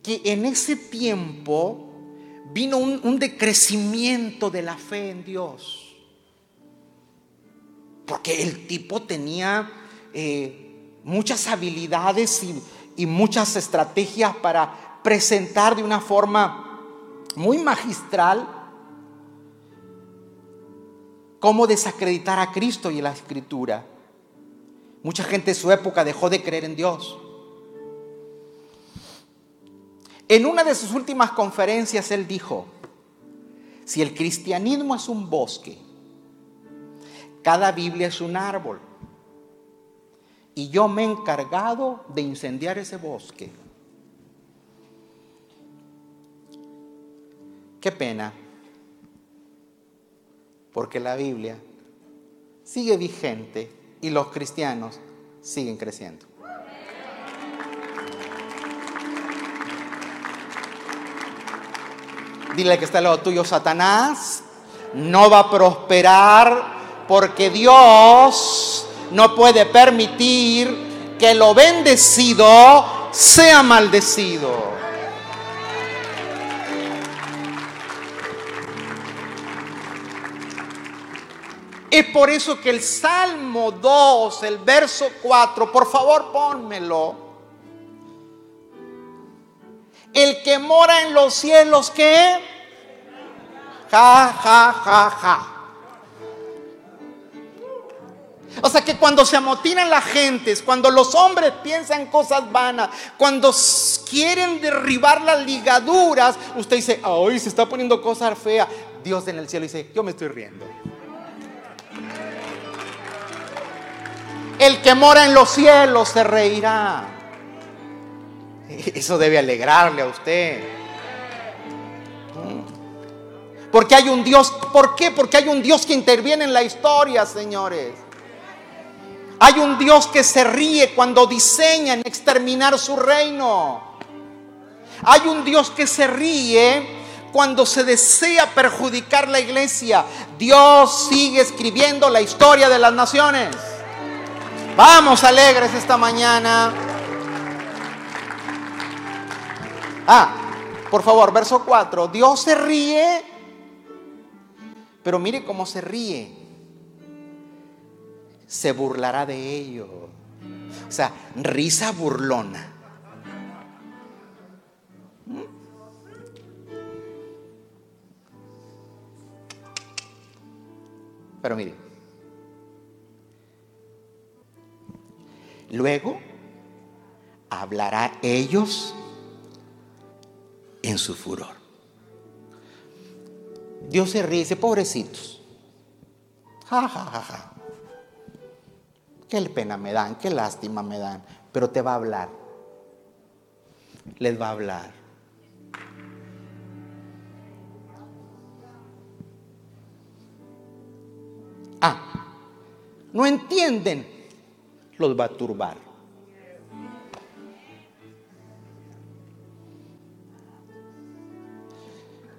que en ese tiempo vino un, decrecimiento de la fe en Dios. Porque el tipo tenía eh, muchas habilidades y, muchas estrategias para presentar de una forma muy magistral cómo desacreditar a Cristo y la Escritura. Mucha gente de su época dejó de creer en Dios. En una de sus últimas conferencias él dijo, si el cristianismo es un bosque, cada Biblia es un árbol, y yo me he encargado de incendiar ese bosque. Qué pena, porque la Biblia sigue vigente y los cristianos siguen creciendo. Dile que está al lado tuyo, Satanás no va a prosperar porque Dios no puede permitir que lo bendecido sea maldecido. Es por eso que el Salmo 2, el verso 4, por favor pónmelo. El que mora en los cielos, ¿qué? Ja, ja, ja, ja. O sea que cuando se amotinan las gentes, cuando los hombres piensan cosas vanas, cuando quieren derribar las ligaduras, usted dice, hoy se está poniendo cosas feas. Dios en el cielo dice, yo me estoy riendo. El que mora en los cielos se reirá. Eso debe alegrarle a usted. Porque hay un Dios, ¿por qué? Porque hay un Dios que interviene en la historia, señores. Hay un Dios que se ríe cuando diseñan exterminar su reino. Hay un Dios que se ríe cuando se desea perjudicar la iglesia. Dios sigue escribiendo la historia de las naciones. Vamos alegres esta mañana. Ah, por favor, verso 4. Dios se ríe, pero mire cómo se ríe. Se burlará de ello. O sea, risa burlona. ¿Mm? Pero mire, luego hablará ellos en su furor. Dios se ríe dice, pobrecitos. Ja, ja, ja, ja. Qué pena me dan, qué lástima me dan. Pero te va a hablar. Les va a hablar. Ah, no entienden. Los va a turbar.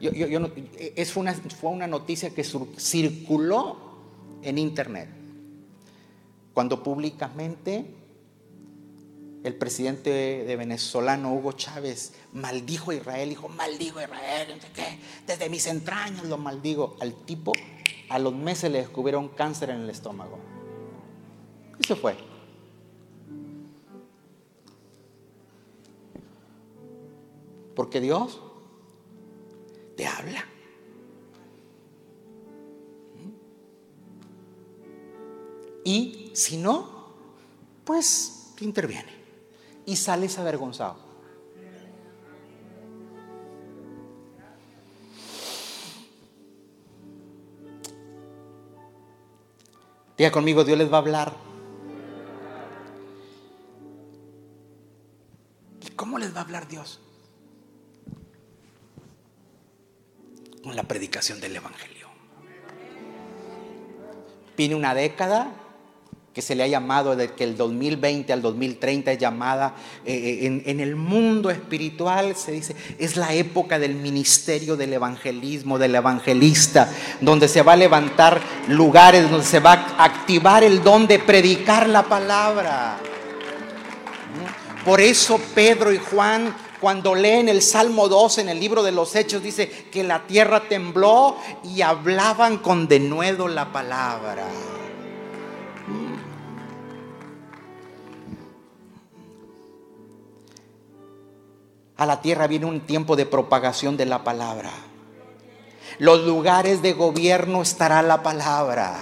es una, fue una noticia que circuló en internet. Cuando públicamente el presidente de venezolano Hugo Chávez maldijo a Israel, dijo, maldigo a Israel, desde mis entrañas lo maldigo. Al tipo, a los meses le descubrieron cáncer en el estómago. Y se fue. Porque Dios te habla. Y si no, pues interviene. Y sales avergonzado. Diga conmigo, Dios les va a hablar. ¿Y cómo les va a hablar Dios? Con la predicación del Evangelio. Viene una década que se le ha llamado de que el 2020 al 2030 es llamada eh, eh, en, en, el mundo espiritual, se dice, es la época del ministerio del evangelismo, del evangelista, donde se va a levantar lugares, donde se va a activar el don de predicar la palabra. Por eso Pedro y Juan cuando leen el Salmo 2 en el libro de los Hechos, dice que la tierra tembló y hablaban con denuedo la palabra. A la tierra viene un tiempo de propagación de la palabra. Los lugares de gobierno estará la palabra.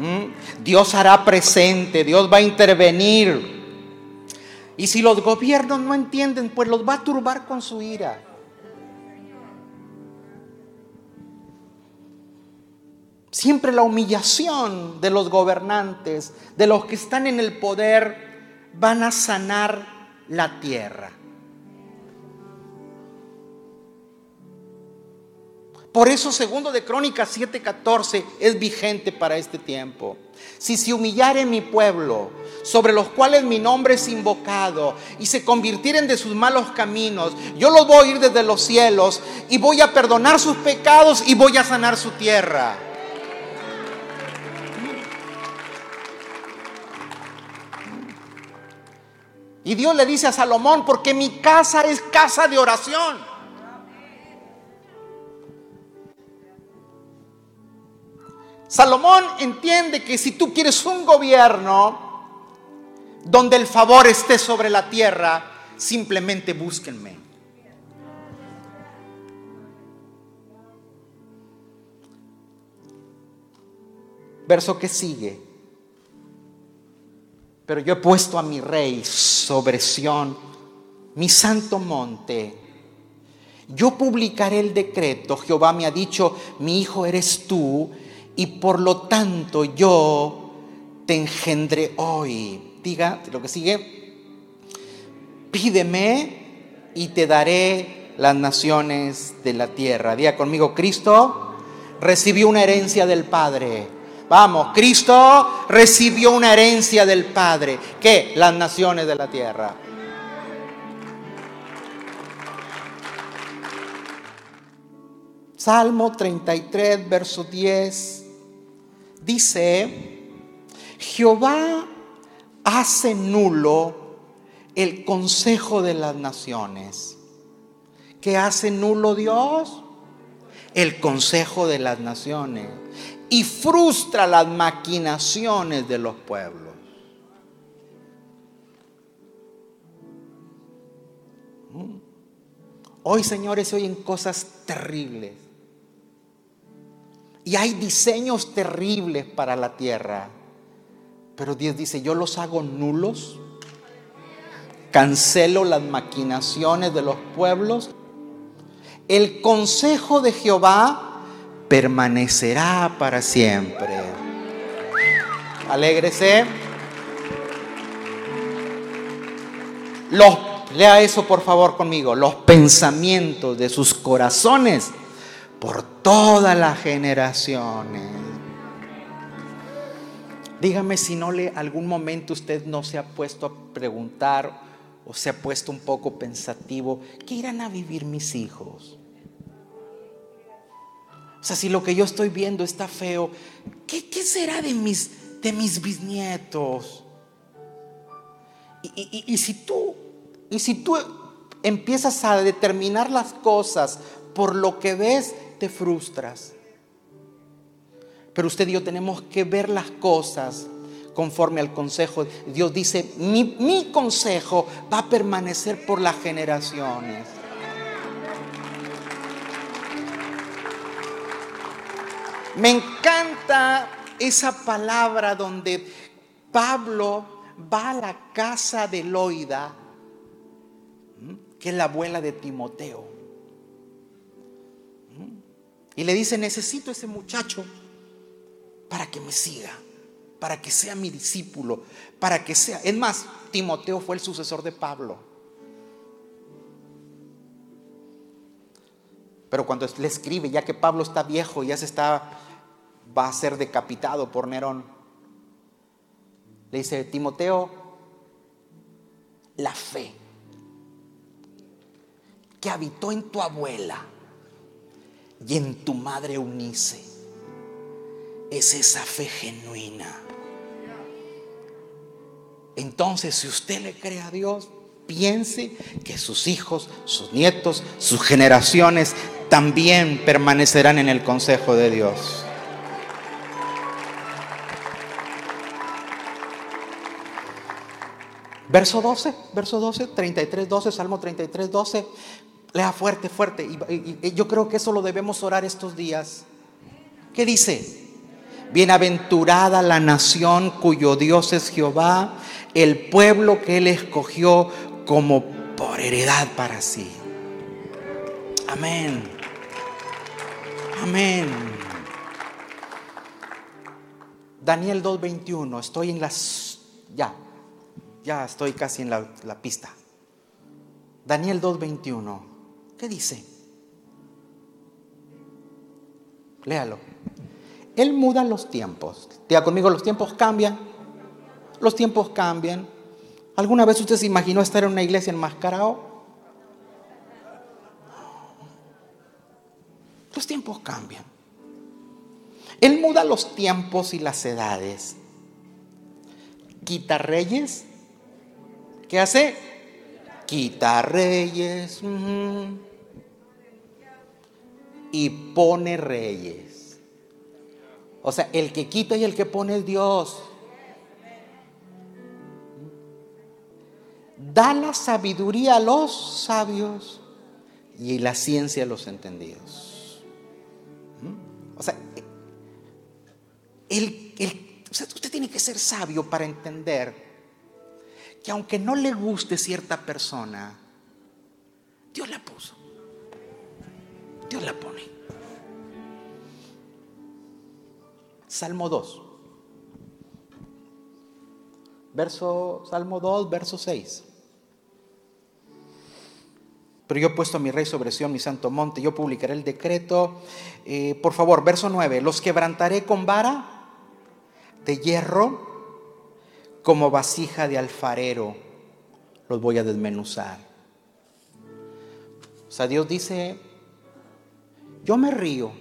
¿Mm? Dios hará presente, Dios va a intervenir. Y si los gobiernos no entienden, pues los va a turbar con su ira. Siempre la humillación de los gobernantes, de los que están en el poder, van a sanar la tierra. Por eso segundo de Crónicas 7:14 es vigente para este tiempo. Si se humillare mi pueblo, sobre los cuales mi nombre es invocado, y se convirtieren de sus malos caminos, yo los voy a ir desde los cielos y voy a perdonar sus pecados y voy a sanar su tierra. Y Dios le dice a Salomón, porque mi casa es casa de oración. Salomón entiende que si tú quieres un gobierno donde el favor esté sobre la tierra, simplemente búsquenme. Verso que sigue. Pero yo he puesto a mi rey sobre Sión, mi santo monte. Yo publicaré el decreto. Jehová me ha dicho, mi hijo eres tú y por lo tanto yo te engendré hoy. Diga lo que sigue. Pídeme y te daré las naciones de la tierra. Diga conmigo, Cristo recibió una herencia del Padre. Vamos, Cristo recibió una herencia del Padre. ¿Qué? Las naciones de la tierra. Salmo 33, verso 10 dice, Jehová hace nulo el consejo de las naciones. ¿Qué hace nulo Dios? El consejo de las naciones. Y frustra las maquinaciones de los pueblos. ¿Mm? Hoy, señores, se oyen cosas terribles. Y hay diseños terribles para la tierra. Pero Dios dice, yo los hago nulos. Cancelo las maquinaciones de los pueblos. El consejo de Jehová permanecerá para siempre. Alégrese. Los, lea eso por favor conmigo. Los pensamientos de sus corazones por todas las generaciones. Dígame si no le algún momento usted no se ha puesto a preguntar o se ha puesto un poco pensativo, ¿qué irán a vivir mis hijos? O sea, si lo que yo estoy viendo está feo, ¿qué, será de mis, de mis bisnietos? Y, y, si tú, y si tú empiezas a determinar las cosas por lo que ves, te frustras. Pero usted y yo tenemos que ver las cosas conforme al consejo. Dios dice, mi, mi consejo va a permanecer por las generaciones. Me encanta esa palabra donde Pablo va a la casa de Loida, que es la abuela de Timoteo. Y le dice, necesito ese muchacho para que me siga. para que sea mi discípulo, para que sea... Es más, Timoteo fue el sucesor de Pablo. Pero cuando le escribe, ya que Pablo está viejo, ya se está, va a ser decapitado por Nerón, le dice, Timoteo, la fe que habitó en tu abuela y en tu madre Unice es esa fe genuina. Entonces, si usted le cree a Dios, piense que sus hijos, sus nietos, sus generaciones también permanecerán en el consejo de Dios. Verso 12, verso 12, 33, 12, Salmo 33, 12. Lea fuerte, fuerte. Y, yo creo que eso lo debemos orar estos días. ¿Qué dice? Bienaventurada la nación cuyo Dios es Jehová, el pueblo que él escogió como por heredad para sí. Amén. Amén. Daniel 2.21, estoy en las... Ya, ya estoy casi en la, la pista. Daniel 2.21. ¿Qué dice? Léalo. Él muda los tiempos. Diga conmigo, los tiempos cambian. Los tiempos cambian. ¿Alguna vez usted se imaginó estar en una iglesia enmascarado? Los tiempos cambian. Él muda los tiempos y las edades. Quita reyes. ¿Qué hace? Quita reyes y pone reyes. O sea, el que quita y el que pone es Dios. Da la sabiduría a los sabios y la ciencia a los entendidos. O sea, usted tiene que ser sabio para entender que aunque no le guste cierta persona, Dios la puso. Dios la pone. Salmo 2. Verso, Salmo 2, verso 6. Pero yo he puesto a mi rey sobre Sion, mi santo monte, yo publicaré el decreto. Eh, por favor, verso 9. Los quebrantaré con vara de hierro como vasija de alfarero. Los voy a desmenuzar. O sea, Dios dice, yo me río.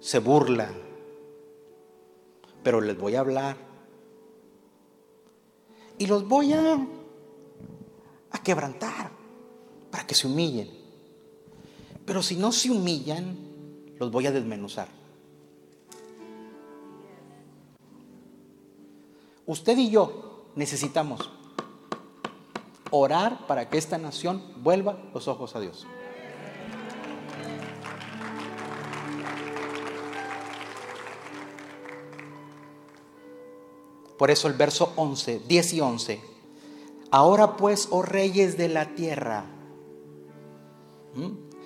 Se burlan. Pero les voy a hablar. Y los voy a, a quebrantar para que se humillen. Pero si no se humillan, los voy a desmenuzar. Usted y yo necesitamos orar para que esta nación vuelva los ojos a Dios. Por eso el verso 11, 10 y 11. Ahora pues, oh reyes de la tierra,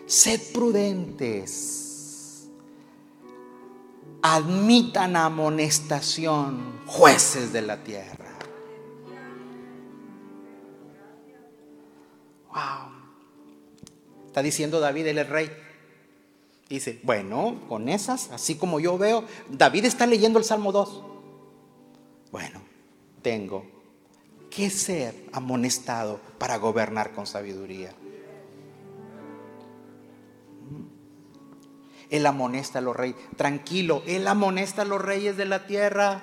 sed prudentes, admitan amonestación, jueces de la tierra. Está diciendo David, él es rey. Dice, bueno, con esas, así como yo veo, David está leyendo el Salmo 2. Bueno, tengo que ser amonestado para gobernar con sabiduría. Él amonesta a los reyes. Tranquilo, Él amonesta a los reyes de la tierra.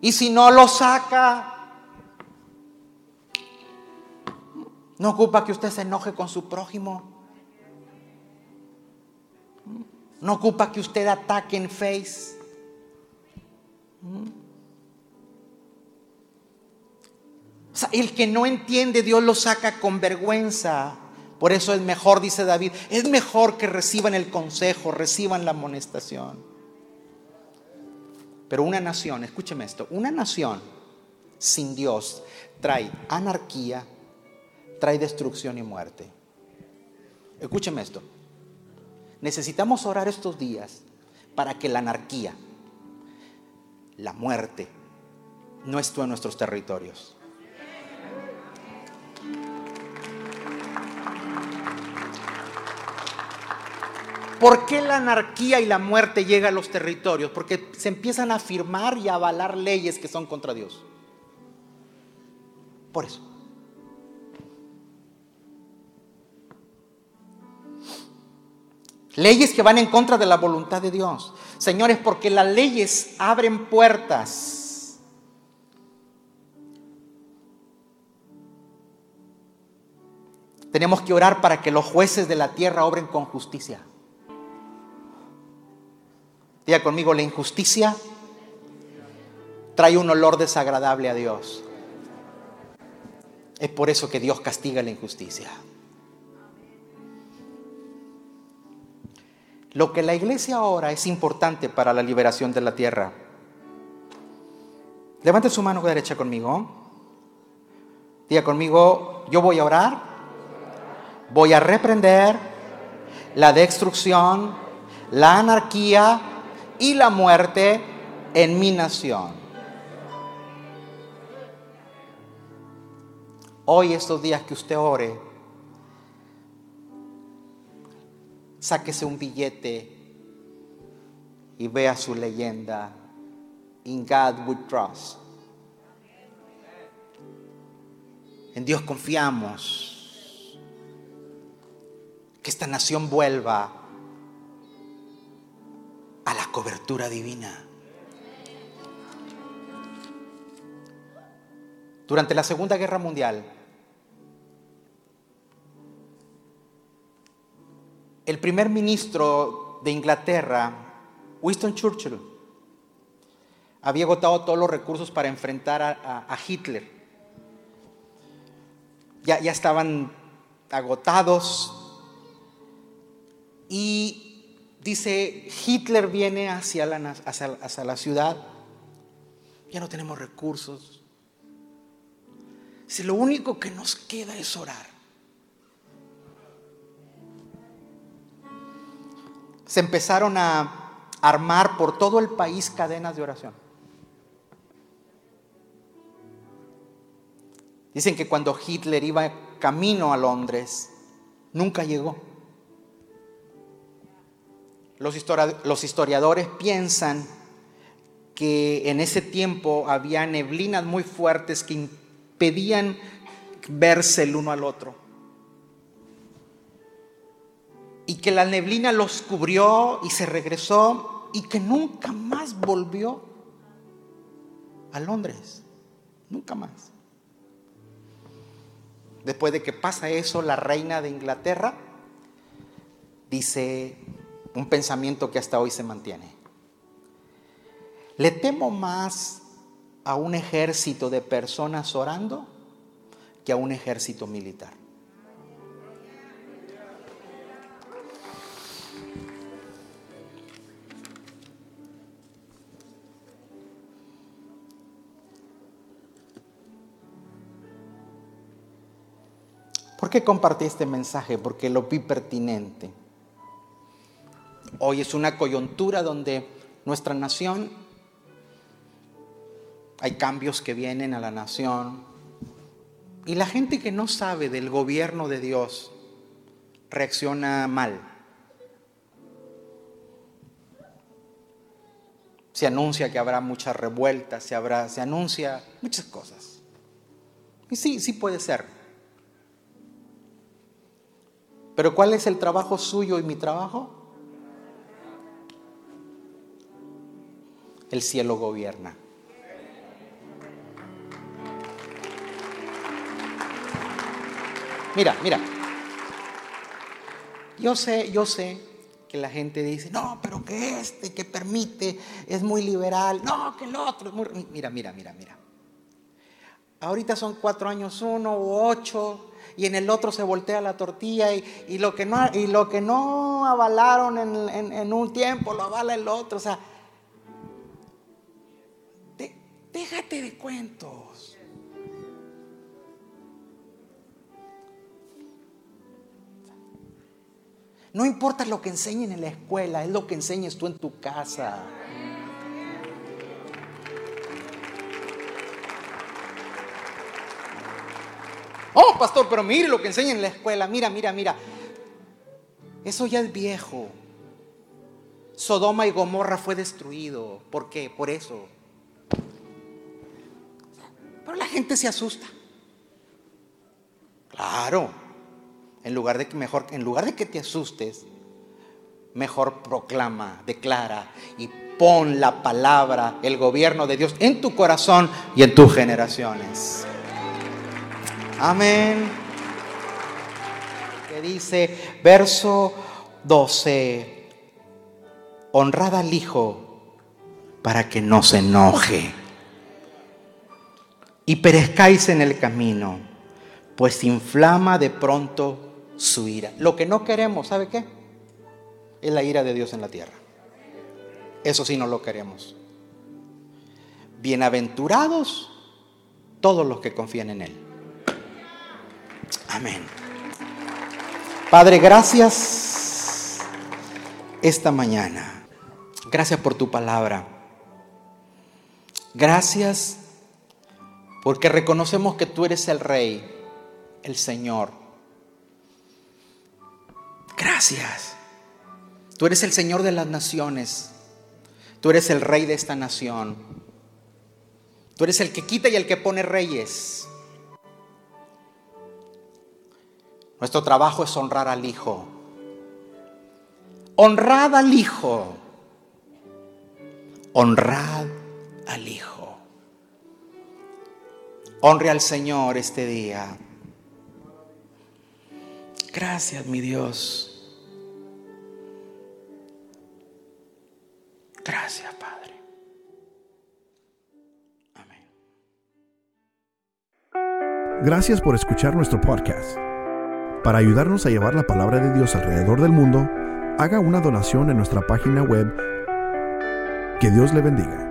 Y si no lo saca, No ocupa que usted se enoje con su prójimo. No ocupa que usted ataque en face. El que no entiende, Dios lo saca con vergüenza. Por eso es mejor, dice David, es mejor que reciban el consejo, reciban la amonestación. Pero una nación, escúcheme esto, una nación sin Dios trae anarquía, trae destrucción y muerte. Escúcheme esto. Necesitamos orar estos días para que la anarquía, la muerte, no esté en nuestros territorios. ¿Por qué la anarquía y la muerte llega a los territorios? Porque se empiezan a firmar y a avalar leyes que son contra Dios. Por eso. Leyes que van en contra de la voluntad de Dios. Señores, porque las leyes abren puertas. Tenemos que orar para que los jueces de la tierra obren con justicia. Diga conmigo, la injusticia trae un olor desagradable a Dios. Es por eso que Dios castiga la injusticia. Lo que la iglesia ahora es importante para la liberación de la tierra. Levante su mano derecha conmigo. Diga conmigo, yo voy a orar, voy a reprender la destrucción, la anarquía y la muerte en mi nación. Hoy, estos días que usted ore, sáquese un billete y vea su leyenda. In God we trust. En Dios confiamos. Que esta nación vuelva a la cobertura divina. Durante la Segunda Guerra Mundial, el primer ministro de Inglaterra, Winston Churchill, había agotado todos los recursos para enfrentar a, Hitler. Ya, ya estaban agotados y dice, Hitler viene hacia la, hacia, la ciudad, ya no tenemos recursos. Si lo único que nos queda es orar. Se empezaron a armar por todo el país cadenas de oración. Dicen que cuando Hitler iba camino a Londres, nunca llegó. Los, historiadores piensan que en ese tiempo había neblinas muy fuertes que impedían verse el uno al otro. Y que la neblina los cubrió y se regresó y que nunca más volvió a Londres. Nunca más. Después de que pasa eso, la reina de Inglaterra dice, un pensamiento que hasta hoy se mantiene. Le temo más a un ejército de personas orando que a un ejército militar. ¿Por qué compartí este mensaje? Porque lo vi pertinente. Hoy es una coyuntura donde nuestra nación, hay cambios que vienen a la nación, y la gente que no sabe del gobierno de Dios reacciona mal. Se anuncia que habrá muchas revueltas, se, se anuncia muchas cosas. Y sí, sí puede ser. Pero ¿cuál es el trabajo suyo y mi trabajo? el cielo gobierna. Mira, mira. Yo sé, yo sé que la gente dice, no, pero que este que permite es muy liberal, no, que el otro es muy... Mira, mira, mira, mira. Ahorita son cuatro años uno o ocho y en el otro se voltea la tortilla y, lo, que no, y lo que no avalaron en, en un tiempo lo avala el otro. O sea, Déjate de cuentos. No importa lo que enseñen en la escuela, es lo que enseñes tú en tu casa. Oh, pastor, pero mire lo que enseñan en la escuela. Mira, mira, mira. Eso ya es viejo. Sodoma y Gomorra fue destruido. ¿Por qué? Por eso. Pero la gente se asusta. Claro. En lugar de que mejor, en lugar de que te asustes, mejor proclama, declara y pon la palabra, el gobierno de Dios en tu corazón y en tus generaciones. Amén. Que dice verso 12, honrad al Hijo para que no se enoje y perezcáis en el camino, pues inflama de pronto su ira. Lo que no queremos, ¿sabe qué? Es la ira de Dios en la tierra. Eso sí no lo queremos. Bienaventurados todos los que confían en Él. Amén. Padre, gracias esta mañana. Gracias por tu palabra. Gracias porque reconocemos que tú eres el Rey, el Señor Gracias. Tú eres el Señor de las naciones. Tú eres el rey de esta nación. Tú eres el que quita y el que pone reyes. Nuestro trabajo es honrar al Hijo. Honrad al Hijo. Honrad al Hijo. Honre al Señor este día. Gracias, mi Dios. Gracias, Padre. Amén. Gracias por escuchar nuestro podcast. Para ayudarnos a llevar la palabra de Dios alrededor del mundo, haga una donación en nuestra página web. Que Dios le bendiga.